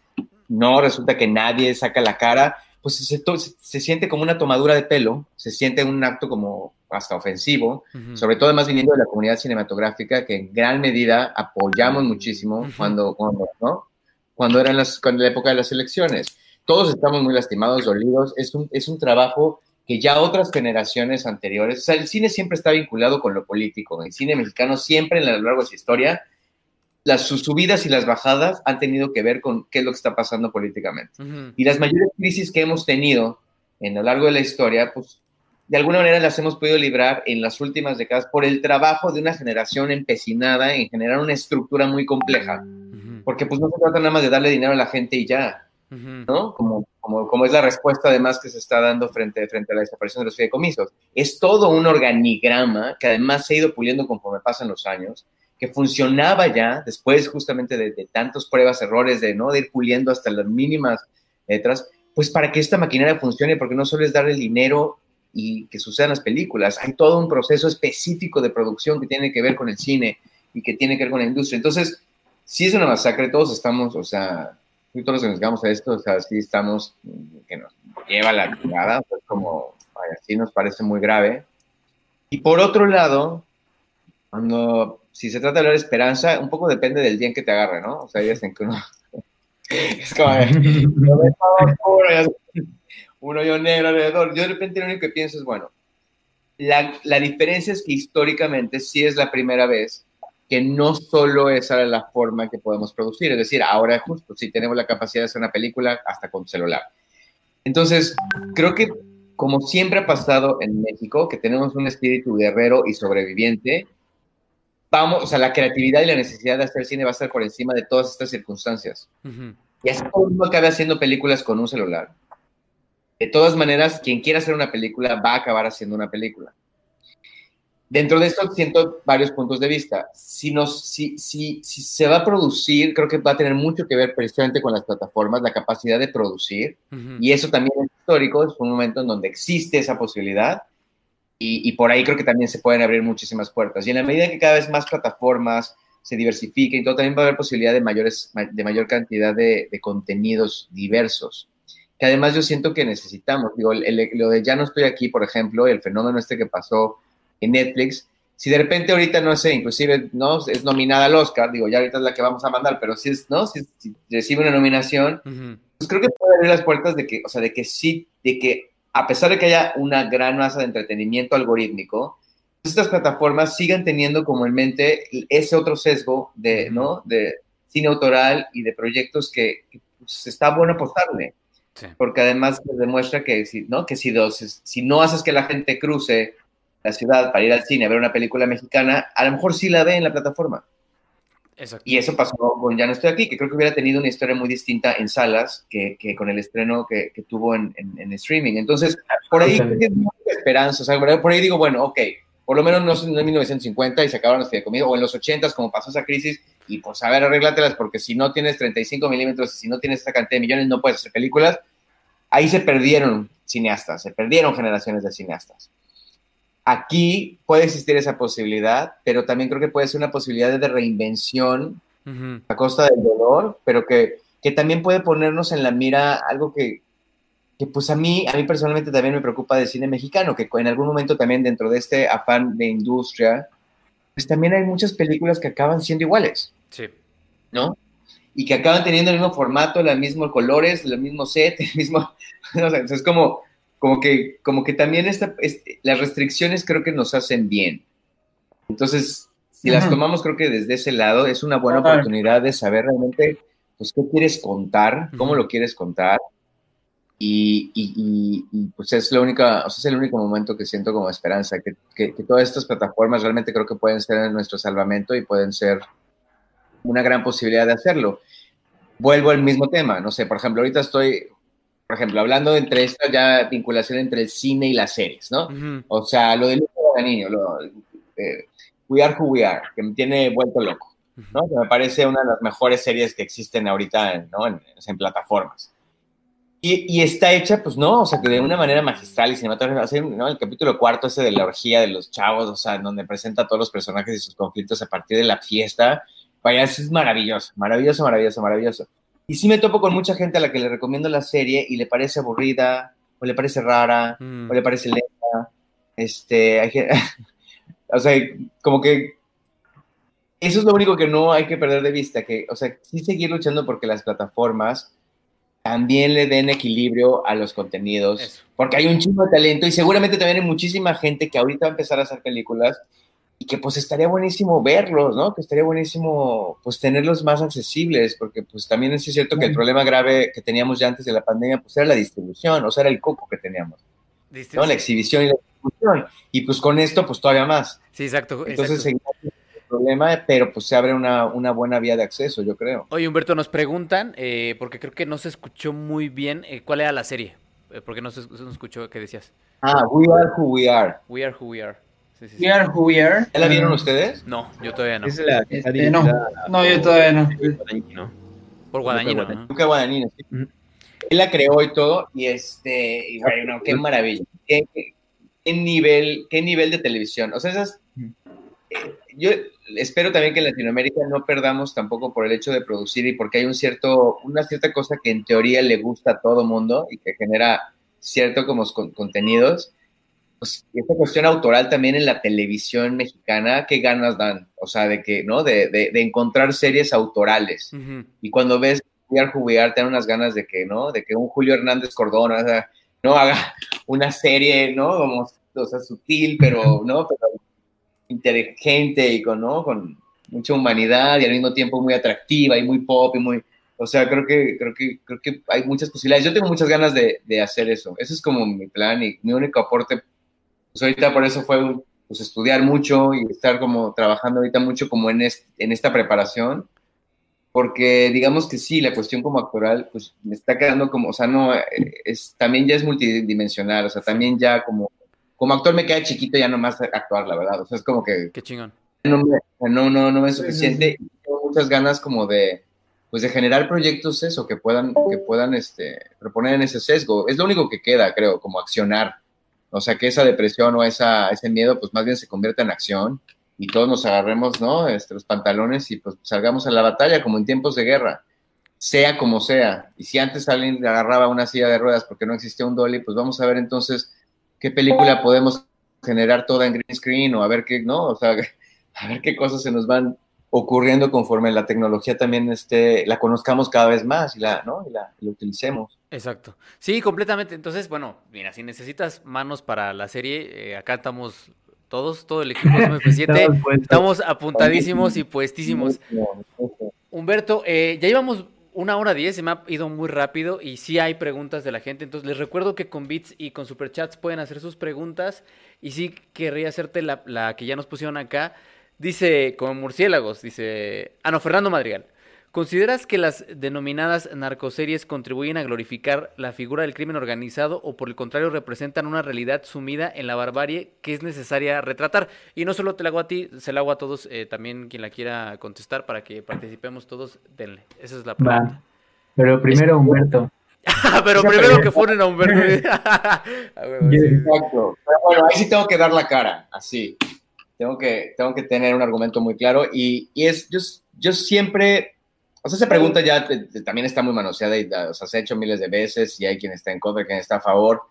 no, resulta que nadie saca la cara, pues se, se siente como una tomadura de pelo, se siente un acto como hasta ofensivo, sobre todo además viniendo de la comunidad cinematográfica, que en gran medida apoyamos muchísimo cuando, cuando, ¿no? cuando eran las, cuando la época de las elecciones. Todos estamos muy lastimados, dolidos, es un, es un trabajo que ya otras generaciones anteriores, o sea, el cine siempre está vinculado con lo político, el cine mexicano siempre a lo largo de su historia, las, sus subidas y las bajadas han tenido que ver con qué es lo que está pasando políticamente. Y las mayores crisis que hemos tenido en lo largo de la historia, pues de alguna manera las hemos podido librar en las últimas décadas por el trabajo de una generación empecinada en generar una estructura muy compleja. Porque pues no se trata nada más de darle dinero a la gente y ya, ¿no? Como, como, como, es la respuesta además que se está dando frente, frente a la desaparición de los fideicomisos. Es todo un organigrama que además se ha ido puliendo conforme pasan los años, que funcionaba ya después justamente de, de tantas pruebas, errores, de, ¿no? de ir puliendo hasta las mínimas letras, pues para que esta maquinaria funcione, porque no solo es darle el dinero y que sucedan las películas. Hay todo un proceso específico de producción que tiene que ver con el cine y que tiene que ver con la industria. Entonces, si es una masacre, todos estamos, o sea, todos los que nos llegamos a esto, o sea, sí estamos, que nos lleva la chingada, pues como, así nos parece muy grave. Y por otro lado, cuando, si se trata de hablar de esperanza, un poco depende del día en que te agarre, ¿no? O sea, ya en que uno... es como, un hoyo negro alrededor. Yo de repente lo único que pienso es, bueno, la, la, diferencia es que históricamente sí es la primera vez que no solo esa es la forma que podemos producir, es decir, ahora justo si tenemos la capacidad de hacer una película hasta con celular. Entonces, creo que como siempre ha pasado en México, que tenemos un espíritu guerrero y sobreviviente, vamos, o sea, la creatividad y la necesidad de hacer cine va a estar por encima de todas estas circunstancias. Y así todo el mundo acabe haciendo películas con un celular de todas maneras, quien quiera hacer una película va a acabar haciendo una película. Dentro de esto siento varios puntos de vista. Si, nos, si, si, si se va a producir, creo que va a tener mucho que ver precisamente con las plataformas, la capacidad de producir. Y eso también es histórico, es un momento en donde existe esa posibilidad. Y, y, por ahí creo que también se pueden abrir muchísimas puertas. Y en la medida que cada vez más plataformas se diversifiquen, todo, también va a haber posibilidad de, mayores, de mayor cantidad de, de contenidos diversos que además yo siento que necesitamos. Digo, lo de ya no estoy aquí, por ejemplo, el fenómeno este que pasó en Netflix, si de repente ahorita, no sé, inclusive, ¿no? Es nominada al Oscar, digo, ya ahorita es la que vamos a mandar, pero si es, ¿no? Si, recibe una nominación, pues creo que puede abrir las puertas de que, o sea, de que sí, de que a pesar de que haya una gran masa de entretenimiento algorítmico, estas plataformas sigan teniendo como en mente ese otro sesgo de, ¿no? De cine autoral y de proyectos que, pues, está bueno apostarle. Porque además demuestra que si, ¿no? que si, dos, si no haces que la gente cruce la ciudad para ir al cine a ver una película mexicana, a lo mejor sí la ve en la plataforma. Y eso pasó con Ya no estoy aquí, que creo que hubiera tenido una historia muy distinta en salas que, que con el estreno que, que tuvo en, en, streaming. Entonces, por ahí tengo esperanza. O sea, por ahí digo, bueno, ok, por lo menos no en 1950 y se acabaron los fideicomisos, o en los 80 como pasó esa crisis, y pues a ver, arréglatelas, porque si no tienes 35 milímetros, si no tienes esta cantidad de millones, no puedes hacer películas. Ahí se perdieron cineastas, se perdieron generaciones de cineastas. Aquí puede existir esa posibilidad, pero también creo que puede ser una posibilidad de reinvención a costa del dolor, pero que, que también puede ponernos en la mira algo que, que pues a mí, a mí personalmente también me preocupa del cine mexicano, que en algún momento también dentro de este afán de industria, pues también hay muchas películas que acaban siendo iguales. Sí. ¿No? Y que acaban teniendo el mismo formato, los mismos colores, el mismo set, el mismo... No sé, es como, como que, como que también esta, las restricciones creo que nos hacen bien. Entonces, si las tomamos creo que desde ese lado es una buena oportunidad de saber realmente pues qué quieres contar, cómo lo quieres contar. Y, y, y, pues es, la única, o sea, es el único momento que siento como esperanza, que, que, que, todas estas plataformas realmente creo que pueden ser nuestro salvamento y pueden ser una gran posibilidad de hacerlo. Vuelvo al mismo tema, no sé, por ejemplo, ahorita estoy, por ejemplo, hablando entre esta ya vinculación entre el cine y las series, ¿no? O sea, lo de Niño, lo, eh, We Are Who We Are, que me tiene vuelto loco, ¿no? Que me parece una de las mejores series que existen ahorita, ¿no? En, en plataformas. Y, y, está hecha, pues no, o sea, que de una manera magistral y cinematográfica, ¿no? El capítulo cuarto ese de la orgía de los chavos, o sea, donde presenta a todos los personajes y sus conflictos a partir de la fiesta, vaya, eso es maravilloso, maravilloso, maravilloso, maravilloso. Y sí me topo con mucha gente a la que le recomiendo la serie y le parece aburrida, o le parece rara, mm. o le parece lenta, este, hay, O sea, como que eso es lo único que no hay que perder de vista, que, o sea, sí seguir luchando porque las plataformas también le den equilibrio a los contenidos, porque hay un chingo de talento y seguramente también hay muchísima gente que ahorita va a empezar a hacer películas y que pues estaría buenísimo verlos, ¿no? Que estaría buenísimo pues tenerlos más accesibles, porque pues también es cierto que el problema grave que teníamos ya antes de la pandemia pues era la distribución, o sea, era el coco que teníamos, ¿no? La exhibición y la y pues con esto, pues todavía más. Sí, exacto. Entonces el problema, pero pues se abre una, buena vía de acceso, yo creo. Oye, Humberto, nos preguntan, eh, porque creo que no se escuchó muy bien, eh, ¿cuál era la serie? Eh, porque no se, no escuchó qué decías. Ah, We Are Who We Are. We Are Who We Are. we Are Who We Are. ¿Ya la vieron ustedes? No, yo todavía no. Es la, este, no, no, yo todavía no. Por Guadañino, ¿no? Luca Guadañino, sí. Él la creó y todo, y este, y bueno, qué maravilla. Qué, qué nivel, qué nivel de televisión. O sea, esas. Eh, yo espero también que en Latinoamérica no perdamos tampoco por el hecho de producir y porque hay un cierto, una cierta cosa que en teoría le gusta a todo mundo y que genera cierto como contenidos. Pues esta cuestión autoral también en la televisión mexicana, qué ganas dan, o sea, de que, ¿no? De, de, encontrar series autorales. Y cuando ves jugar, jugar, te dan unas ganas de que, ¿no? De que un Julio Hernández Cordón, o sea, no haga una serie, ¿no? Como, o sea, sutil, pero, ¿no? Pero inteligente y con, ¿no? Con mucha humanidad y al mismo tiempo muy atractiva y muy pop y muy, o sea, creo que, creo que, creo que hay muchas posibilidades. Yo tengo muchas ganas de, de hacer eso. Ese es como mi plan y mi único aporte. Pues ahorita por eso fue pues, estudiar mucho y estar como trabajando ahorita mucho como en, en esta preparación porque digamos que sí, la cuestión como actoral, pues me está quedando como, o sea, no, eh, es, también ya es multidimensional, o sea, también ya como, como actor me queda chiquito ya nomás actuar, la verdad, o sea, es como que... Qué chingón. No, no, no, no es suficiente y tengo muchas ganas como de, pues de generar proyectos eso, que puedan, que puedan, este, proponer en ese sesgo, es lo único que queda, creo, como accionar, o sea, que esa depresión o esa, ese miedo, pues más bien se convierta en acción y todos nos agarremos, ¿no? Este, los pantalones y pues salgamos a la batalla como en tiempos de guerra, sea como sea. Y si antes alguien agarraba una silla de ruedas porque no existía un dolly, pues vamos a ver entonces qué película podemos generar toda en green screen o a ver qué, ¿no? O sea, a ver qué cosas se nos van ocurriendo conforme la tecnología también esté, la conozcamos cada vez más y la, ¿no? y la, utilicemos. Exacto. Sí, completamente. Entonces, bueno, mira, si necesitas manos para la serie, eh, acá estamos todos, todo el equipo MF7, estamos apuntadísimos y puestísimos. Humberto, eh, ya llevamos una hora diez, se me ha ido muy rápido y sí hay preguntas de la gente, entonces les recuerdo que con bits y con superchats pueden hacer sus preguntas y sí querría hacerte la, la que ya nos pusieron acá. Dice, como murciélagos, dice, ah no, Fernando Madrigal. ¿Consideras que las denominadas narcoseries contribuyen a glorificar la figura del crimen organizado o por el contrario representan una realidad sumida en la barbarie que es necesaria retratar? Y no solo te la hago a ti, se la hago a todos, eh, también quien la quiera contestar para que participemos todos, denle. Esa es la pregunta. Pero primero Humberto. Pero primero que ponen a Humberto. Exacto. bueno, ahí sí tengo que dar la cara, así. Tengo que, tengo que tener un argumento muy claro y, y es, yo, yo siempre o sea, esa pregunta ya también está muy manoseada y o sea, se ha hecho miles de veces y hay quien está en contra, quien está a favor.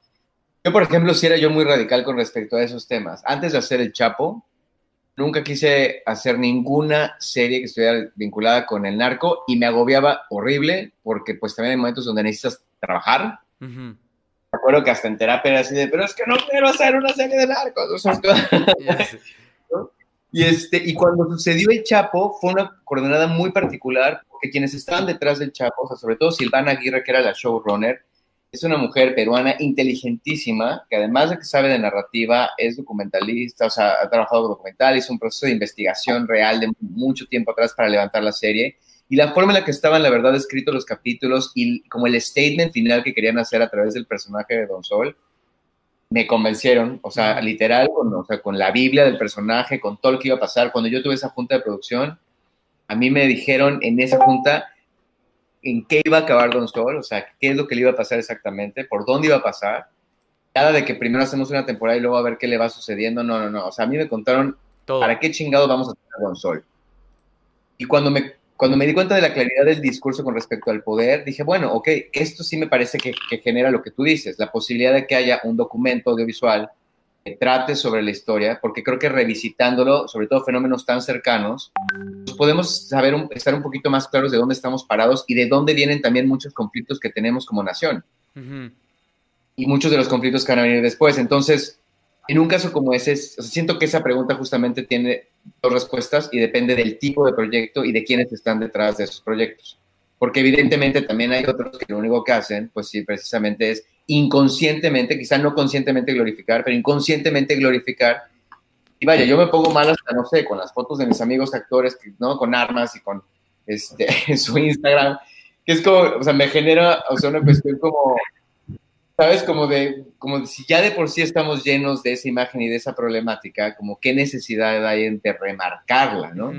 Yo, por ejemplo, si era yo muy radical con respecto a esos temas. Antes de hacer El Chapo, nunca quise hacer ninguna serie que estuviera vinculada con el narco y me agobiaba horrible porque pues también hay momentos donde necesitas trabajar Me acuerdo que hasta en terapia era así de, pero es que no quiero hacer una serie de narcos. y, este, y cuando sucedió el Chapo, fue una coordenada muy particular, porque quienes estaban detrás del Chapo, o sea, sobre todo Silvana Aguirre, que era la showrunner, es una mujer peruana inteligentísima, que además de que sabe de narrativa, es documentalista, o sea, ha trabajado documental, hizo un proceso de investigación real de mucho tiempo atrás para levantar la serie. Y la forma en la que estaban, la verdad, escritos los capítulos y como el statement final que querían hacer a través del personaje de Don Sol, me convencieron, o sea, literal, con, o sea, con la Biblia del personaje, con todo lo que iba a pasar. Cuando yo tuve esa junta de producción, a mí me dijeron en esa junta, en qué iba a acabar Don Sol, o sea, qué es lo que le iba a pasar exactamente, por dónde iba a pasar. Nada de que primero hacemos una temporada y luego a ver qué le va sucediendo. No, no, no. O sea, a mí me contaron para qué chingado vamos a tener Don Sol. Y cuando me, cuando me di cuenta de la claridad del discurso con respecto al poder, dije, bueno, ok, esto sí me parece que, que genera lo que tú dices, la posibilidad de que haya un documento audiovisual que trate sobre la historia, porque creo que revisitándolo, sobre todo fenómenos tan cercanos, pues podemos saber estar un poquito más claros de dónde estamos parados y de dónde vienen también muchos conflictos que tenemos como nación. Y muchos de los conflictos que van a venir después. Entonces, en un caso como ese, siento que esa pregunta justamente tiene dos respuestas y depende del tipo de proyecto y de quiénes están detrás de esos proyectos. Porque evidentemente también hay otros que lo único que hacen, pues sí, precisamente es inconscientemente, quizá no conscientemente glorificar, pero inconscientemente glorificar. Y vaya, yo me pongo mal hasta, no sé, con las fotos de mis amigos actores, ¿no? Con armas y con este, su Instagram, que es como, o sea, me genera, o sea, una cuestión como, ¿sabes? Como de, como si ya de por sí estamos llenos de esa imagen y de esa problemática, como qué necesidad hay de remarcarla, ¿no?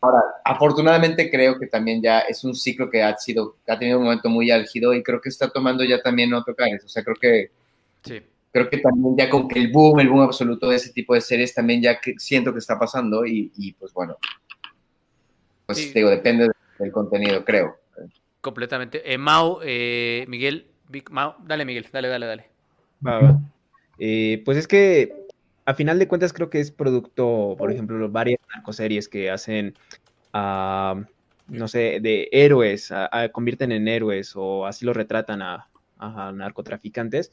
Ahora, afortunadamente creo que también ya es un ciclo que ha sido, ha tenido un momento muy álgido y creo que está tomando ya también otro cariz. O sea, creo que sí. creo que también ya con que el boom, el boom absoluto de ese tipo de series también ya que siento que está pasando y, y pues bueno, pues digo, depende del contenido, creo. Completamente. Eh, Mau, eh, Miguel, Dale Miguel, dale, dale, dale. Eh, pues es que a final de cuentas creo que es producto, por ejemplo, varias narcoseries que hacen, uh, no sé, de héroes, convierten en héroes o así lo retratan a, narcotraficantes,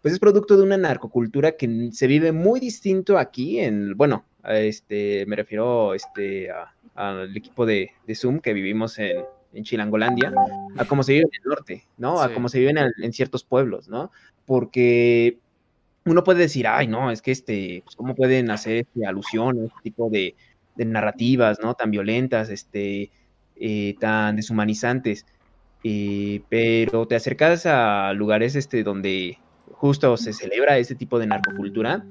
pues es producto de una narcocultura que se vive muy distinto aquí en, bueno, este, me refiero este, al equipo de, Zoom que vivimos en, en Chilangolandia, a cómo se vive en el norte, ¿no? A cómo se vive en, en, ciertos pueblos, ¿no? Porque uno puede decir, ay, no, es que este, pues, ¿cómo pueden hacer este, alusión este tipo de, narrativas, ¿no? Tan violentas, este, eh, tan deshumanizantes. Eh, pero te acercas a lugares este, donde justo se celebra ese tipo de narcocultura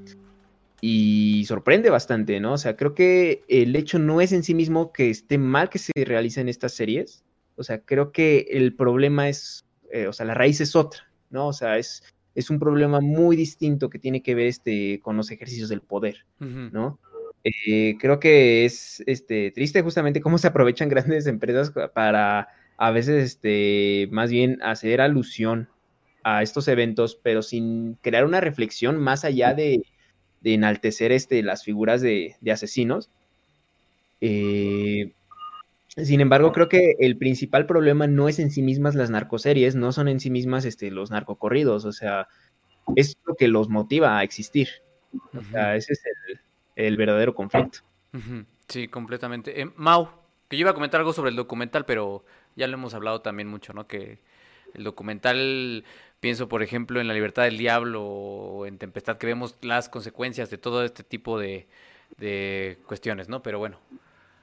y sorprende bastante, ¿no? O sea, creo que el hecho no es en sí mismo que esté mal que se realicen estas series. O sea, creo que el problema es, eh, o sea, la raíz es otra, ¿no? O sea, es es un problema muy distinto que tiene que ver este, con los ejercicios del poder, ¿no? Eh, creo que es este, triste justamente cómo se aprovechan grandes empresas para a veces este, más bien hacer alusión a estos eventos, pero sin crear una reflexión más allá de, enaltecer este, las figuras de, de asesinos. Eh, sin embargo, creo que el principal problema no es en sí mismas las narcoseries, no son en sí mismas este, los narcocorridos, o sea, es lo que los motiva a existir. O sea, ese es el, verdadero conflicto. Sí, completamente. Eh, Mau, que yo iba a comentar algo sobre el documental, pero ya lo hemos hablado también mucho, ¿no? Que el documental, pienso por ejemplo en La Libertad del Diablo o en Tempestad, que vemos las consecuencias de todo este tipo de, de cuestiones, ¿no? Pero bueno,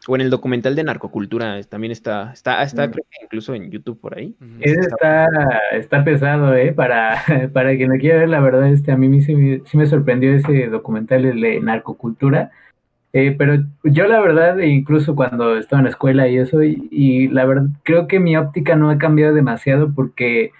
o en el documental de narcocultura, también está, está, está mm. creo que incluso en YouTube por ahí. Ese está, está pesado, ¿eh? Para, para quien lo quiera ver, la verdad, este, a mí sí me, sí me sorprendió ese documental de narcocultura. Eh, pero yo la verdad, incluso cuando estaba en la escuela y eso, y, y la verdad, creo que mi óptica no ha cambiado demasiado porque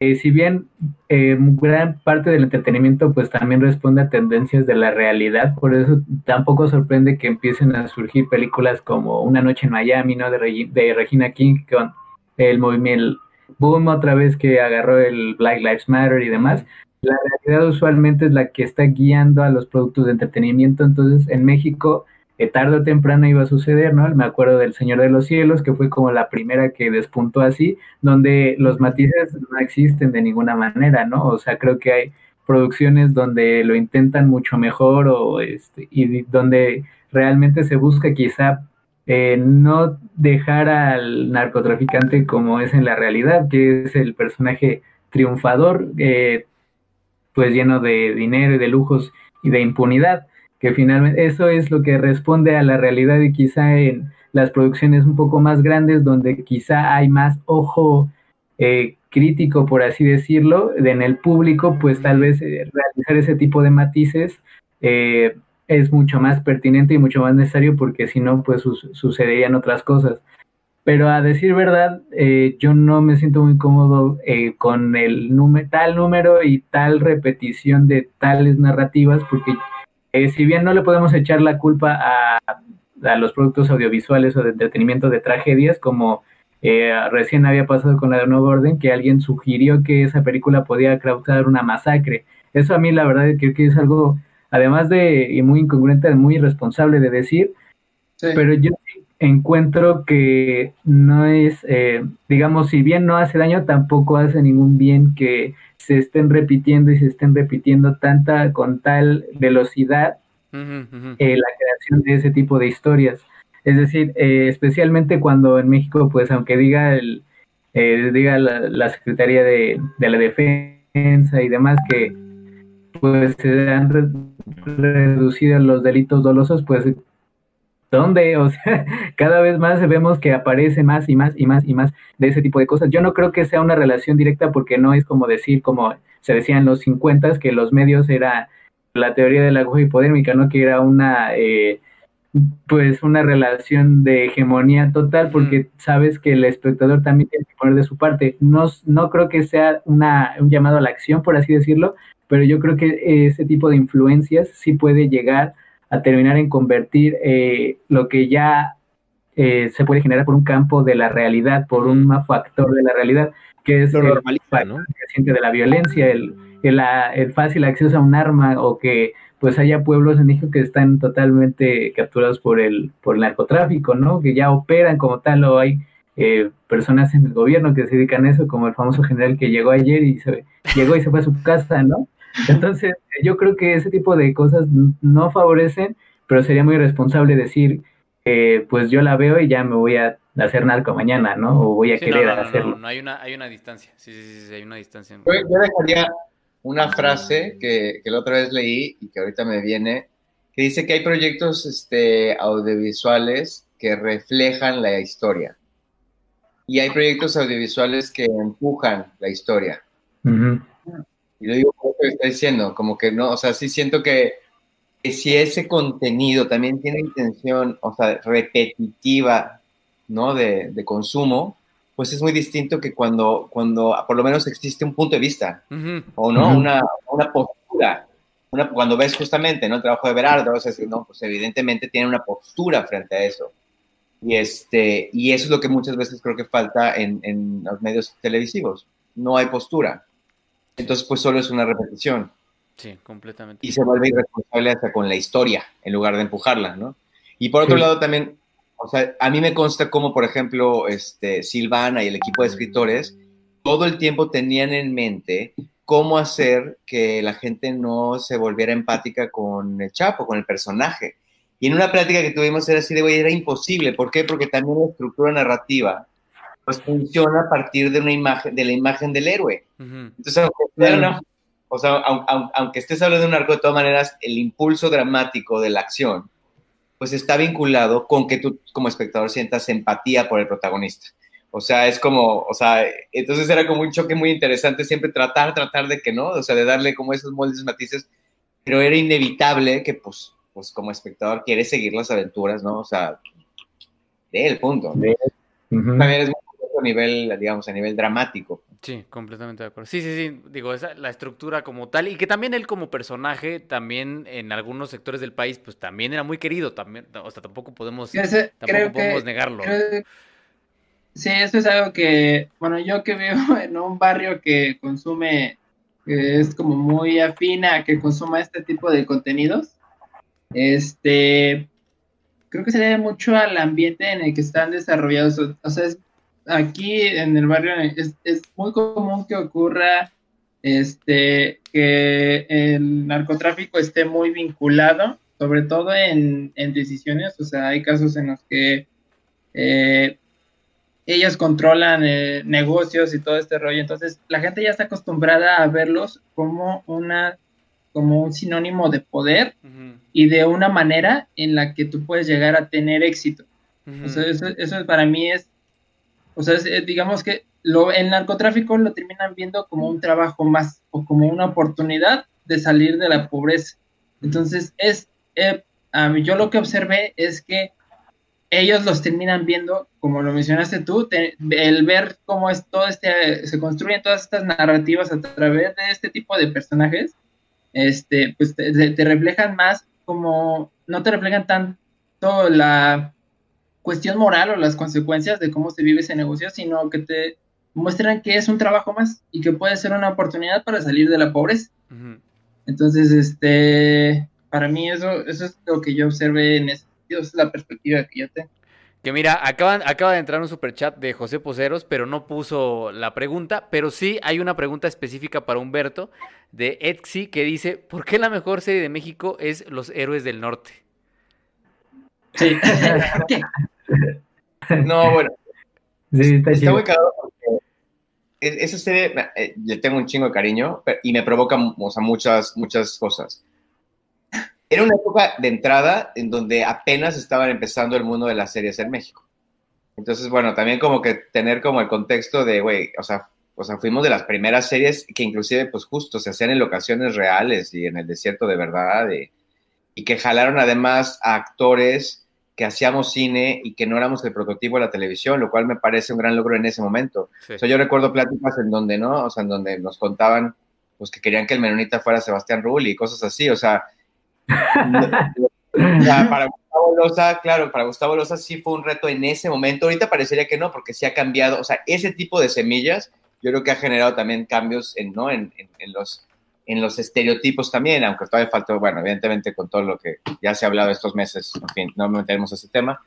eh, si bien eh, gran parte del entretenimiento pues también responde a tendencias de la realidad, por eso tampoco sorprende que empiecen a surgir películas como Una noche en Miami, ¿no? De, de Regina King con el movimiento boom otra vez que agarró el Black Lives Matter y demás. La realidad usualmente es la que está guiando a los productos de entretenimiento, entonces en México eh, tarde o temprano iba a suceder, ¿no? Me acuerdo del Señor de los Cielos, que fue como la primera que despuntó así, donde los matices no existen de ninguna manera, ¿no? O sea, creo que hay producciones donde lo intentan mucho mejor o este, y donde realmente se busca quizá eh, no dejar al narcotraficante como es en la realidad, que es el personaje triunfador, eh, pues lleno de dinero y de lujos y de impunidad, finalmente eso es lo que responde a la realidad y quizá en las producciones un poco más grandes donde quizá hay más ojo eh, crítico, por así decirlo, en el público, pues tal vez realizar ese tipo de matices es mucho más pertinente y mucho más necesario porque si no, pues sucederían otras cosas. Pero a decir verdad, eh, yo no me siento muy cómodo eh, con el tal número y tal repetición de tales narrativas, porque eh, si bien no le podemos echar la culpa a, a, los productos audiovisuales o de entretenimiento de tragedias, como recién había pasado con la de Nuevo Orden, que alguien sugirió que esa película podía causar una masacre. Eso a mí la verdad creo que es algo además de, y muy incongruente, muy irresponsable de decir, pero yo encuentro que no es, eh, digamos, si bien no hace daño, tampoco hace ningún bien que se estén repitiendo y se estén repitiendo tanta, con tal velocidad eh, la creación de ese tipo de historias. Es decir, eh, especialmente cuando en México, pues aunque diga el, diga la, Secretaría de, de la Defensa y demás que pues se han reducido los delitos dolosos, pues ¿dónde? O sea, cada vez más vemos que aparece más y más y más y más de ese tipo de cosas. Yo no creo que sea una relación directa porque no es como decir, como se decía en los 50, que los medios era la teoría de la aguja hipodérmica, ¿no? Que era una, eh, pues una relación de hegemonía total porque sabes que el espectador también tiene que poner de su parte. No, no creo que sea una, un llamado a la acción, por así decirlo, pero yo creo que ese tipo de influencias sí puede llegar a terminar en convertir eh, lo que ya eh, se puede generar por un campo de la realidad, por un factor de la realidad, que es el ¿no? de la violencia, el, el, fácil acceso a un arma o que pues haya pueblos en México que están totalmente capturados por el, por el narcotráfico, ¿no? Que ya operan como tal o hay eh, personas en el gobierno que se dedican a eso, como el famoso general que llegó ayer y se llegó y se fue a su casa, ¿no? Entonces, yo creo que ese tipo de cosas no favorecen, pero sería muy responsable decir, eh, pues yo la veo y ya me voy a hacer narco mañana, ¿no? O voy a querer hacerlo. No, hay una, hay una distancia, sí, sí, sí, hay una distancia. Yo, dejaría una frase que, que, la otra vez leí y que ahorita me viene, que dice que hay proyectos este, audiovisuales que reflejan la historia y hay proyectos audiovisuales que empujan la historia. Y lo digo por lo que está diciendo, como que no, o sea, sí siento que, si ese contenido también tiene intención, o sea, repetitiva, ¿no? De, de, consumo, pues es muy distinto que cuando, cuando por lo menos existe un punto de vista, o no, una, una, postura. Una, cuando ves justamente ¿no? el trabajo de Berardo, o sea, no, pues evidentemente tiene una postura frente a eso. Y, este, y eso es lo que muchas veces creo que falta en, en los medios televisivos. No hay postura. Entonces, pues solo es una repetición. Sí, completamente. Y se vuelve irresponsable hasta con la historia, en lugar de empujarla, ¿no? Y por otro lado también, o sea, a mí me consta como, por ejemplo, este, Silvana y el equipo de escritores, todo el tiempo tenían en mente cómo hacer que la gente no se volviera empática con el Chapo, con el personaje. Y en una plática que tuvimos era así de, güey, era imposible. ¿Por qué? Porque también la estructura narrativa pues funciona a partir de una imagen, de la imagen del héroe. Entonces, aunque, o sea, aunque, estés hablando de un arco, de todas maneras, el impulso dramático de la acción, pues está vinculado con que tú como espectador sientas empatía por el protagonista. O sea, es como, o sea, entonces era como un choque muy interesante siempre tratar, tratar de que no, o sea, de darle como esos moldes, matices, pero era inevitable que, pues, pues como espectador quieres seguir las aventuras, ¿no? O sea, de el punto. También es a nivel, digamos, a nivel dramático. Sí, completamente de acuerdo. Sí, sí, sí, digo, esa, la estructura como tal, y que también él como personaje, también en algunos sectores del país, pues también era muy querido, también, o sea, tampoco podemos, tampoco podemos negarlo. sí, eso es algo que, bueno, yo que vivo en un barrio que consume, que es como muy afina a que consuma este tipo de contenidos, este, creo que se debe mucho al ambiente en el que están desarrollados. O sea, aquí en el barrio es, es, muy común que ocurra este, que el narcotráfico esté muy vinculado, sobre todo en, en decisiones. O sea, hay casos en los que eh, ellos controlan eh, negocios y todo este rollo. Entonces, la gente ya está acostumbrada a verlos como una como un sinónimo de poder y de una manera en la que tú puedes llegar a tener éxito. O sea, eso, eso, para mí es, o sea, eh, digamos que lo, el narcotráfico lo terminan viendo como un trabajo más o como una oportunidad de salir de la pobreza. Entonces, es, eh, yo lo que observé es que ellos los terminan viendo, como lo mencionaste tú, el ver cómo es todo este, se construyen todas estas narrativas a través de este tipo de personajes, este, pues te, reflejan más como, no te reflejan tanto la cuestión moral o las consecuencias de cómo se vive ese negocio, sino que te muestran que es un trabajo más y que puede ser una oportunidad para salir de la pobreza. Entonces, este, para mí eso, eso es lo que yo observé en ese es la perspectiva que yo tengo. Que mira, acaban, acaba de entrar un superchat de José Poseros, pero no puso la pregunta, pero sí hay una pregunta específica para Humberto de Etsy que dice, ¿por qué la mejor serie de México es Los Héroes del Norte? Sí. no, bueno. Sí, está, muy cagado porque esa serie eh, le tengo un chingo de cariño y me provoca muchas, muchas cosas era una época de entrada en donde apenas estaban empezando el mundo de las series en México. Entonces, bueno, también como que tener como el contexto de, güey, o sea, o sea, fuimos de las primeras series que inclusive, pues justo, se hacían en locaciones reales y en el desierto de verdad, y que jalaron además a actores que hacíamos cine y que no éramos el prototipo de la televisión, lo cual me parece un gran logro en ese momento. O sea, yo recuerdo pláticas en donde, ¿no? O sea, en donde nos contaban, pues, que querían que el menonita fuera Sebastián Rulli y cosas así, o sea, para Gustavo Loza, claro, para Gustavo Loza sí fue un reto en ese momento. Ahorita parecería que no, porque sí ha cambiado. O sea, ese tipo de semillas, yo creo que ha generado también cambios en, ¿no? en, en, los, en los estereotipos también, aunque todavía faltó, bueno, evidentemente con todo lo que ya se ha hablado estos meses, en fin, no meteremos a ese tema.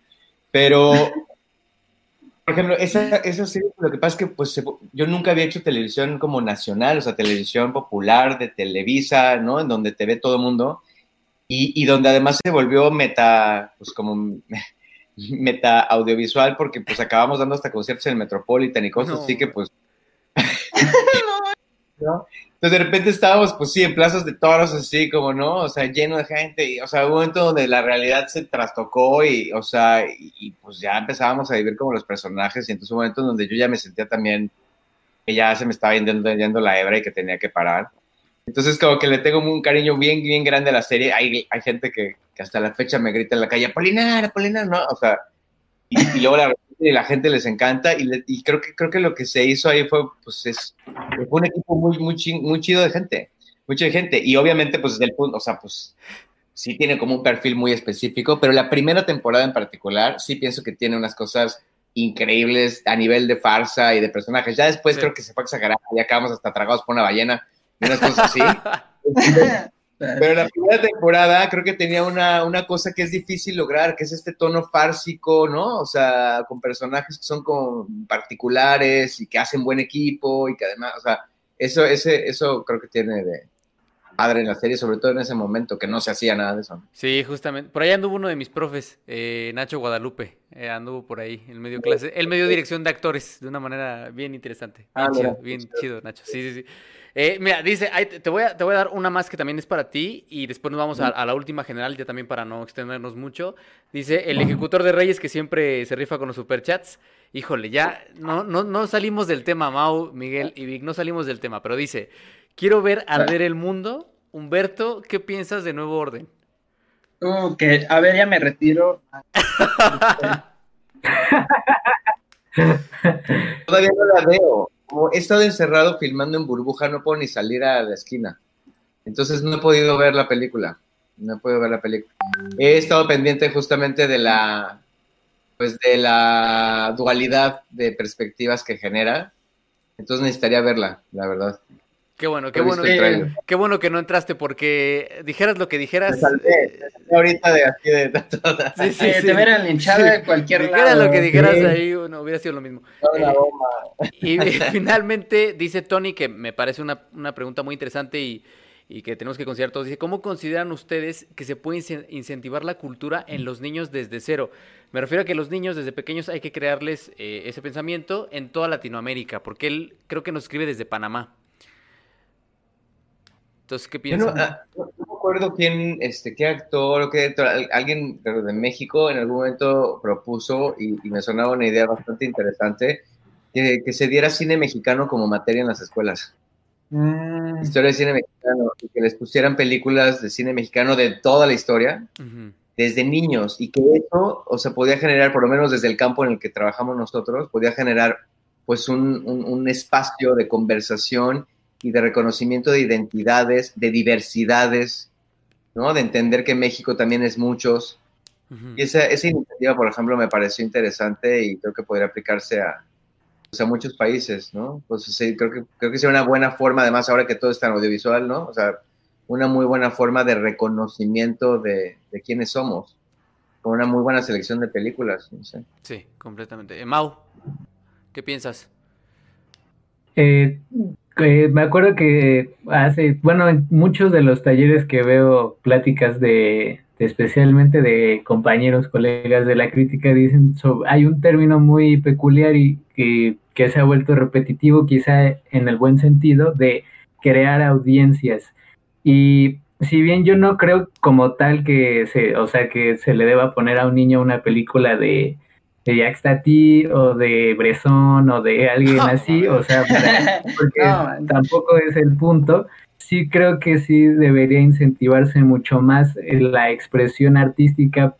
Pero, por ejemplo, esa, esa serie, lo que pasa es que pues, yo nunca había hecho televisión como nacional, o sea, televisión popular de Televisa, ¿no? En donde te ve todo el mundo y, donde además se volvió meta, pues como meta audiovisual, porque pues acabamos dando hasta conciertos en el Metropolitan y cosas así que pues... Entonces de repente estábamos, pues sí, en plazas de toros, así como, ¿no? O sea, lleno de gente, y, o sea, un momento donde la realidad se trastocó y, o sea, y, pues ya empezábamos a vivir como los personajes, y entonces un momento donde yo ya me sentía también que ya se me estaba yendo, yendo la hebra y que tenía que parar. Entonces, como que le tengo un cariño bien, bien grande a la serie. Hay, hay gente que, hasta la fecha me grita en la calle, Apolinar, Apolinar, ¿no? O sea, y, luego la, la, gente les encanta y, creo, que, creo que lo que se hizo ahí fue, pues, es, fue un equipo muy, muy, muy chido de gente, mucha gente. Y obviamente, pues, desde el punto, o sea, pues, sí tiene como un perfil muy específico, pero la primera temporada en particular, sí pienso que tiene unas cosas increíbles a nivel de farsa y de personajes. Ya después creo que se fue a exagerar, ya acabamos hasta tragados por una ballena unas cosas así. Pero la primera temporada creo que tenía una, una, cosa que es difícil lograr, que es este tono fársico, ¿no? O sea, con personajes que son como particulares y que hacen buen equipo y que además, o sea, eso, ese, eso creo que tiene de padre en la serie, sobre todo en ese momento, que no se hacía nada de eso. Sí, justamente. Por ahí anduvo uno de mis profes, eh, Nacho Guadalupe, eh, anduvo por ahí, el medio clase, el medio dirección de actores, de una manera bien interesante. Bien ah, chido, bien chido, Nacho. Sí, sí, sí. Eh, mira, dice, te, voy a, te voy a dar una más que también es para ti y después nos vamos a, la última general, ya también para no extendernos mucho. Dice, el ejecutor de Reyes que siempre se rifa con los superchats. Híjole, ya no, no, no salimos del tema, Mau, Miguel y Vic, no salimos del tema, pero dice, quiero ver arder el mundo. Humberto, ¿qué piensas de Nuevo Orden? Ok, a ver, ya me retiro. Todavía no la veo como he estado encerrado filmando en burbuja, no puedo ni salir a la esquina. Entonces no he podido ver la película. No he podido ver la película. He estado pendiente justamente de la pues de la dualidad de perspectivas que genera. Entonces necesitaría verla, la verdad. Qué bueno, qué bueno, qué bueno que no entraste porque dijeras lo que dijeras. Eh, ahorita de aquí de todas. Sí, sí, te hubieran linchado de cualquier lado. Dijera lo que dijeras ahí, no, hubiera sido lo mismo. Eh, y finalmente dice Tony que me parece una, una pregunta muy interesante y, y que tenemos que considerar todos. Dice, ¿cómo consideran ustedes que se puede incentivar la cultura en los niños desde cero? Me refiero a que los niños desde pequeños hay que crearles eh, ese pensamiento en toda Latinoamérica, porque él creo que nos escribe desde Panamá. Entonces, ¿qué piensas? Ah, no, no, me acuerdo quién, este, qué actor, qué alguien de México en algún momento propuso y, me sonaba una idea bastante interesante, que, se diera cine mexicano como materia en las escuelas. Mm. Historia de cine mexicano, y que les pusieran películas de cine mexicano de toda la historia, desde niños, y que eso, o sea, podía generar, por lo menos desde el campo en el que trabajamos nosotros, podía generar pues un, un espacio de conversación y de reconocimiento de identidades, de diversidades, ¿no? De entender que México también es muchos. Y esa, esa, iniciativa, por ejemplo, me pareció interesante y creo que podría aplicarse a, pues, a muchos países, ¿no? Pues sí, creo que, creo que sería una buena forma, además ahora que todo es tan audiovisual, ¿no? O sea, una muy buena forma de reconocimiento de, de quiénes somos, con una muy buena selección de películas, no sé. Sí, completamente. Eh, Mau, ¿qué piensas? Eh, me acuerdo que hace, bueno, en muchos de los talleres que veo pláticas de, especialmente de compañeros, colegas de la crítica, dicen, hay un término muy peculiar y que, que, se ha vuelto repetitivo, quizá en el buen sentido, de crear audiencias. Y si bien yo no creo como tal que se, o sea, que se le deba poner a un niño una película de de Jacques Tati o de Bresson o de alguien así, o sea, porque tampoco es el punto. Sí creo que sí debería incentivarse mucho más la expresión artística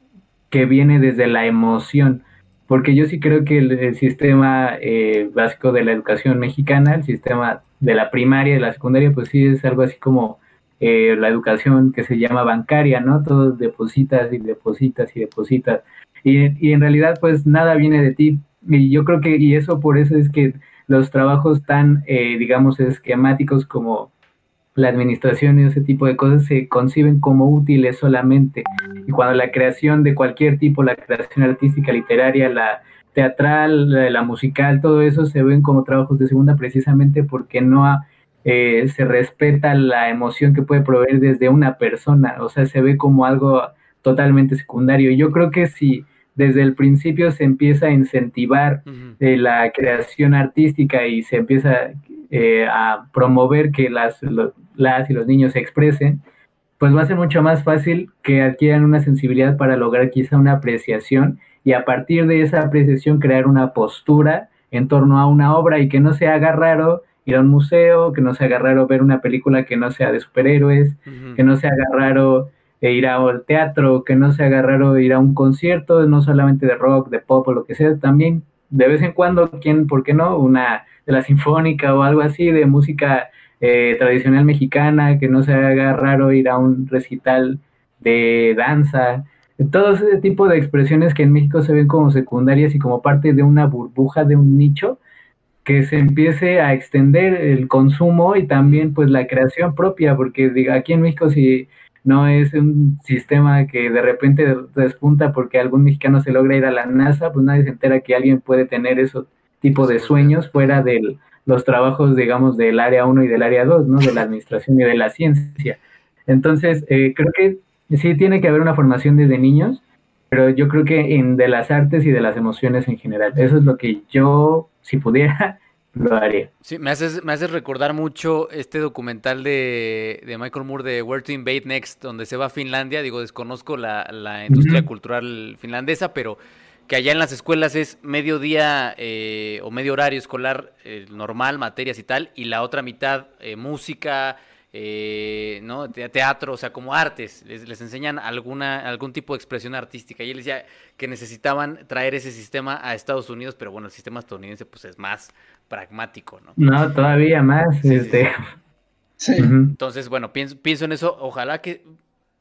que viene desde la emoción, porque yo sí creo que el, sistema eh, básico de la educación mexicana, el sistema de la primaria y de la secundaria, pues sí es algo así como eh, la educación que se llama bancaria, ¿no? Todos depositas y depositas y depositas y, en realidad pues nada viene de ti. Y yo creo que, y eso por eso es que los trabajos tan, eh, digamos, esquemáticos como la administración y ese tipo de cosas se conciben como útiles solamente. Y cuando la creación de cualquier tipo, la creación artística, literaria, la teatral, la, musical, todo eso se ven como trabajos de segunda precisamente porque no eh, se respeta la emoción que puede proveer desde una persona, o sea, se ve como algo totalmente secundario. Yo creo que si desde el principio se empieza a incentivar eh, la creación artística y se empieza eh, a promover que las, las y los niños se expresen, pues va a ser mucho más fácil que adquieran una sensibilidad para lograr quizá una apreciación y a partir de esa apreciación crear una postura en torno a una obra y que no se haga raro ir a un museo, que no se haga raro ver una película que no sea de superhéroes, que no se haga raro e ir al teatro, que no sea raro ir a un concierto, no solamente de rock, de pop o lo que sea, también de vez en cuando, ¿quién, por qué no? Una de la sinfónica o algo así, de música eh, tradicional mexicana, que no se haga raro ir a un recital de danza, todo ese tipo de expresiones que en México se ven como secundarias y como parte de una burbuja, de un nicho, que se empiece a extender el consumo y también pues la creación propia, porque diga, aquí en México si no es un sistema que de repente despunta porque algún mexicano se logra ir a la NASA, pues nadie se entera que alguien puede tener ese tipo de sueños fuera de los trabajos, digamos, del área 1 y del área 2, ¿no? De la administración y de la ciencia. Entonces, eh, creo que sí tiene que haber una formación desde niños, pero yo creo que en de las artes y de las emociones en general. Eso es lo que yo, si pudiera, Sí, me haces, me haces recordar mucho este documental de, Michael Moore de Where to Invade Next, donde se va a Finlandia. Digo, desconozco la, industria cultural finlandesa, pero que allá en las escuelas es medio día eh, o medio horario escolar eh, normal, materias y tal, y la otra mitad eh, música, eh, ¿no? teatro, o sea, como artes, les, enseñan alguna, algún tipo de expresión artística. Y él decía que necesitaban traer ese sistema a Estados Unidos, pero bueno, el sistema estadounidense pues es más pragmático, ¿no? No, todavía más. este... Entonces, bueno, pienso, pienso en eso. Ojalá que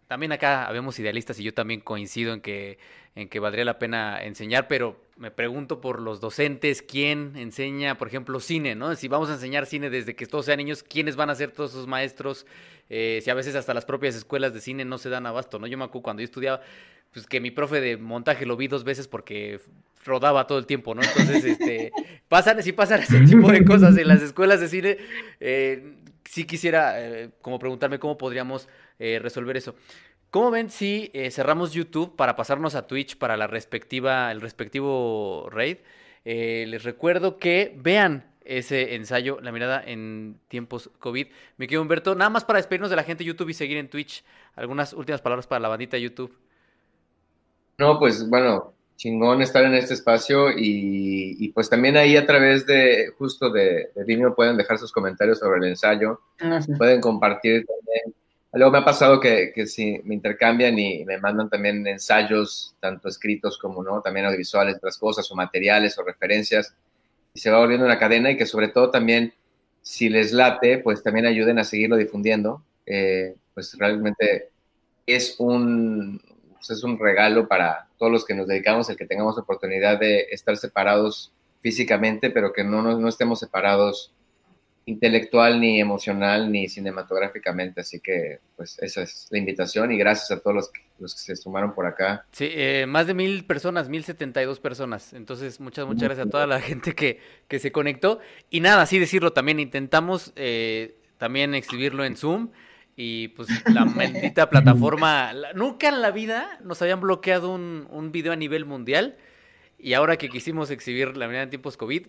también acá habemos idealistas y yo también coincido en que, en que valdría la pena enseñar, pero me pregunto por los docentes, quién enseña, por ejemplo, cine, ¿no? Si vamos a enseñar cine desde que todos sean niños, ¿quiénes van a ser todos esos maestros? Eh, si a veces hasta las propias escuelas de cine no se dan abasto, ¿no? Yo me acuerdo cuando yo estudiaba, pues que mi profe de montaje lo vi dos veces porque rodaba todo el tiempo, ¿no? Entonces, este, pasan, si pasan ese tipo de cosas en las escuelas de cine, eh, sí quisiera eh, como preguntarme cómo podríamos eh, resolver eso. ¿Cómo ven si eh, cerramos YouTube para pasarnos a Twitch para la respectiva, el respectivo raid? les recuerdo que vean ese ensayo, la mirada en tiempos COVID. Me quedo Humberto, nada más para despedirnos de la gente de YouTube y seguir en Twitch. Algunas últimas palabras para la bandita YouTube. No, pues bueno, chingón estar en este espacio y, pues también ahí a través de justo de, de Vimeo pueden dejar sus comentarios sobre el ensayo, pueden compartir también. Luego me ha pasado que, que si me intercambian y me mandan también ensayos, tanto escritos como no, también audiovisuales, otras cosas, o materiales o referencias, y se va volviendo una cadena y que sobre todo también, si les late, pues también ayuden a seguirlo difundiendo. Eh, pues realmente es un, pues es un regalo para todos los que nos dedicamos, el que tengamos oportunidad de estar separados físicamente, pero que no, no, estemos separados intelectual, ni emocional, ni cinematográficamente. Así que, pues, esa es la invitación y gracias a todos los que, los que se sumaron por acá. Sí, eh, más de mil personas, mil setenta y dos personas. Entonces, muchas, muchas gracias a toda la gente que, que se conectó. Y nada, así decirlo también, intentamos eh, también exhibirlo en Zoom. Y pues la maldita plataforma, nunca en la vida nos habían bloqueado un, un, video a nivel mundial. Y ahora que quisimos exhibir la mirada en tiempos COVID,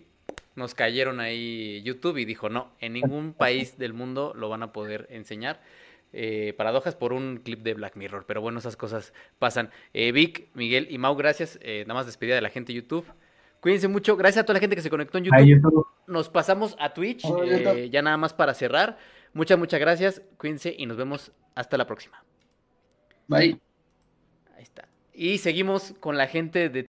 nos cayeron ahí YouTube y dijo, no, en ningún país del mundo lo van a poder enseñar. Eh, paradojas por un clip de Black Mirror, pero bueno, esas cosas pasan. Eh, Vic, Miguel y Mau, gracias. Eh, nada más despedida de la gente de YouTube. Cuídense mucho. Gracias a toda la gente que se conectó en YouTube. Nos pasamos a Twitch, ya nada más para cerrar. Muchas, muchas gracias. Cuídense y nos vemos hasta la próxima. Bye. Ahí está. Y seguimos con la gente de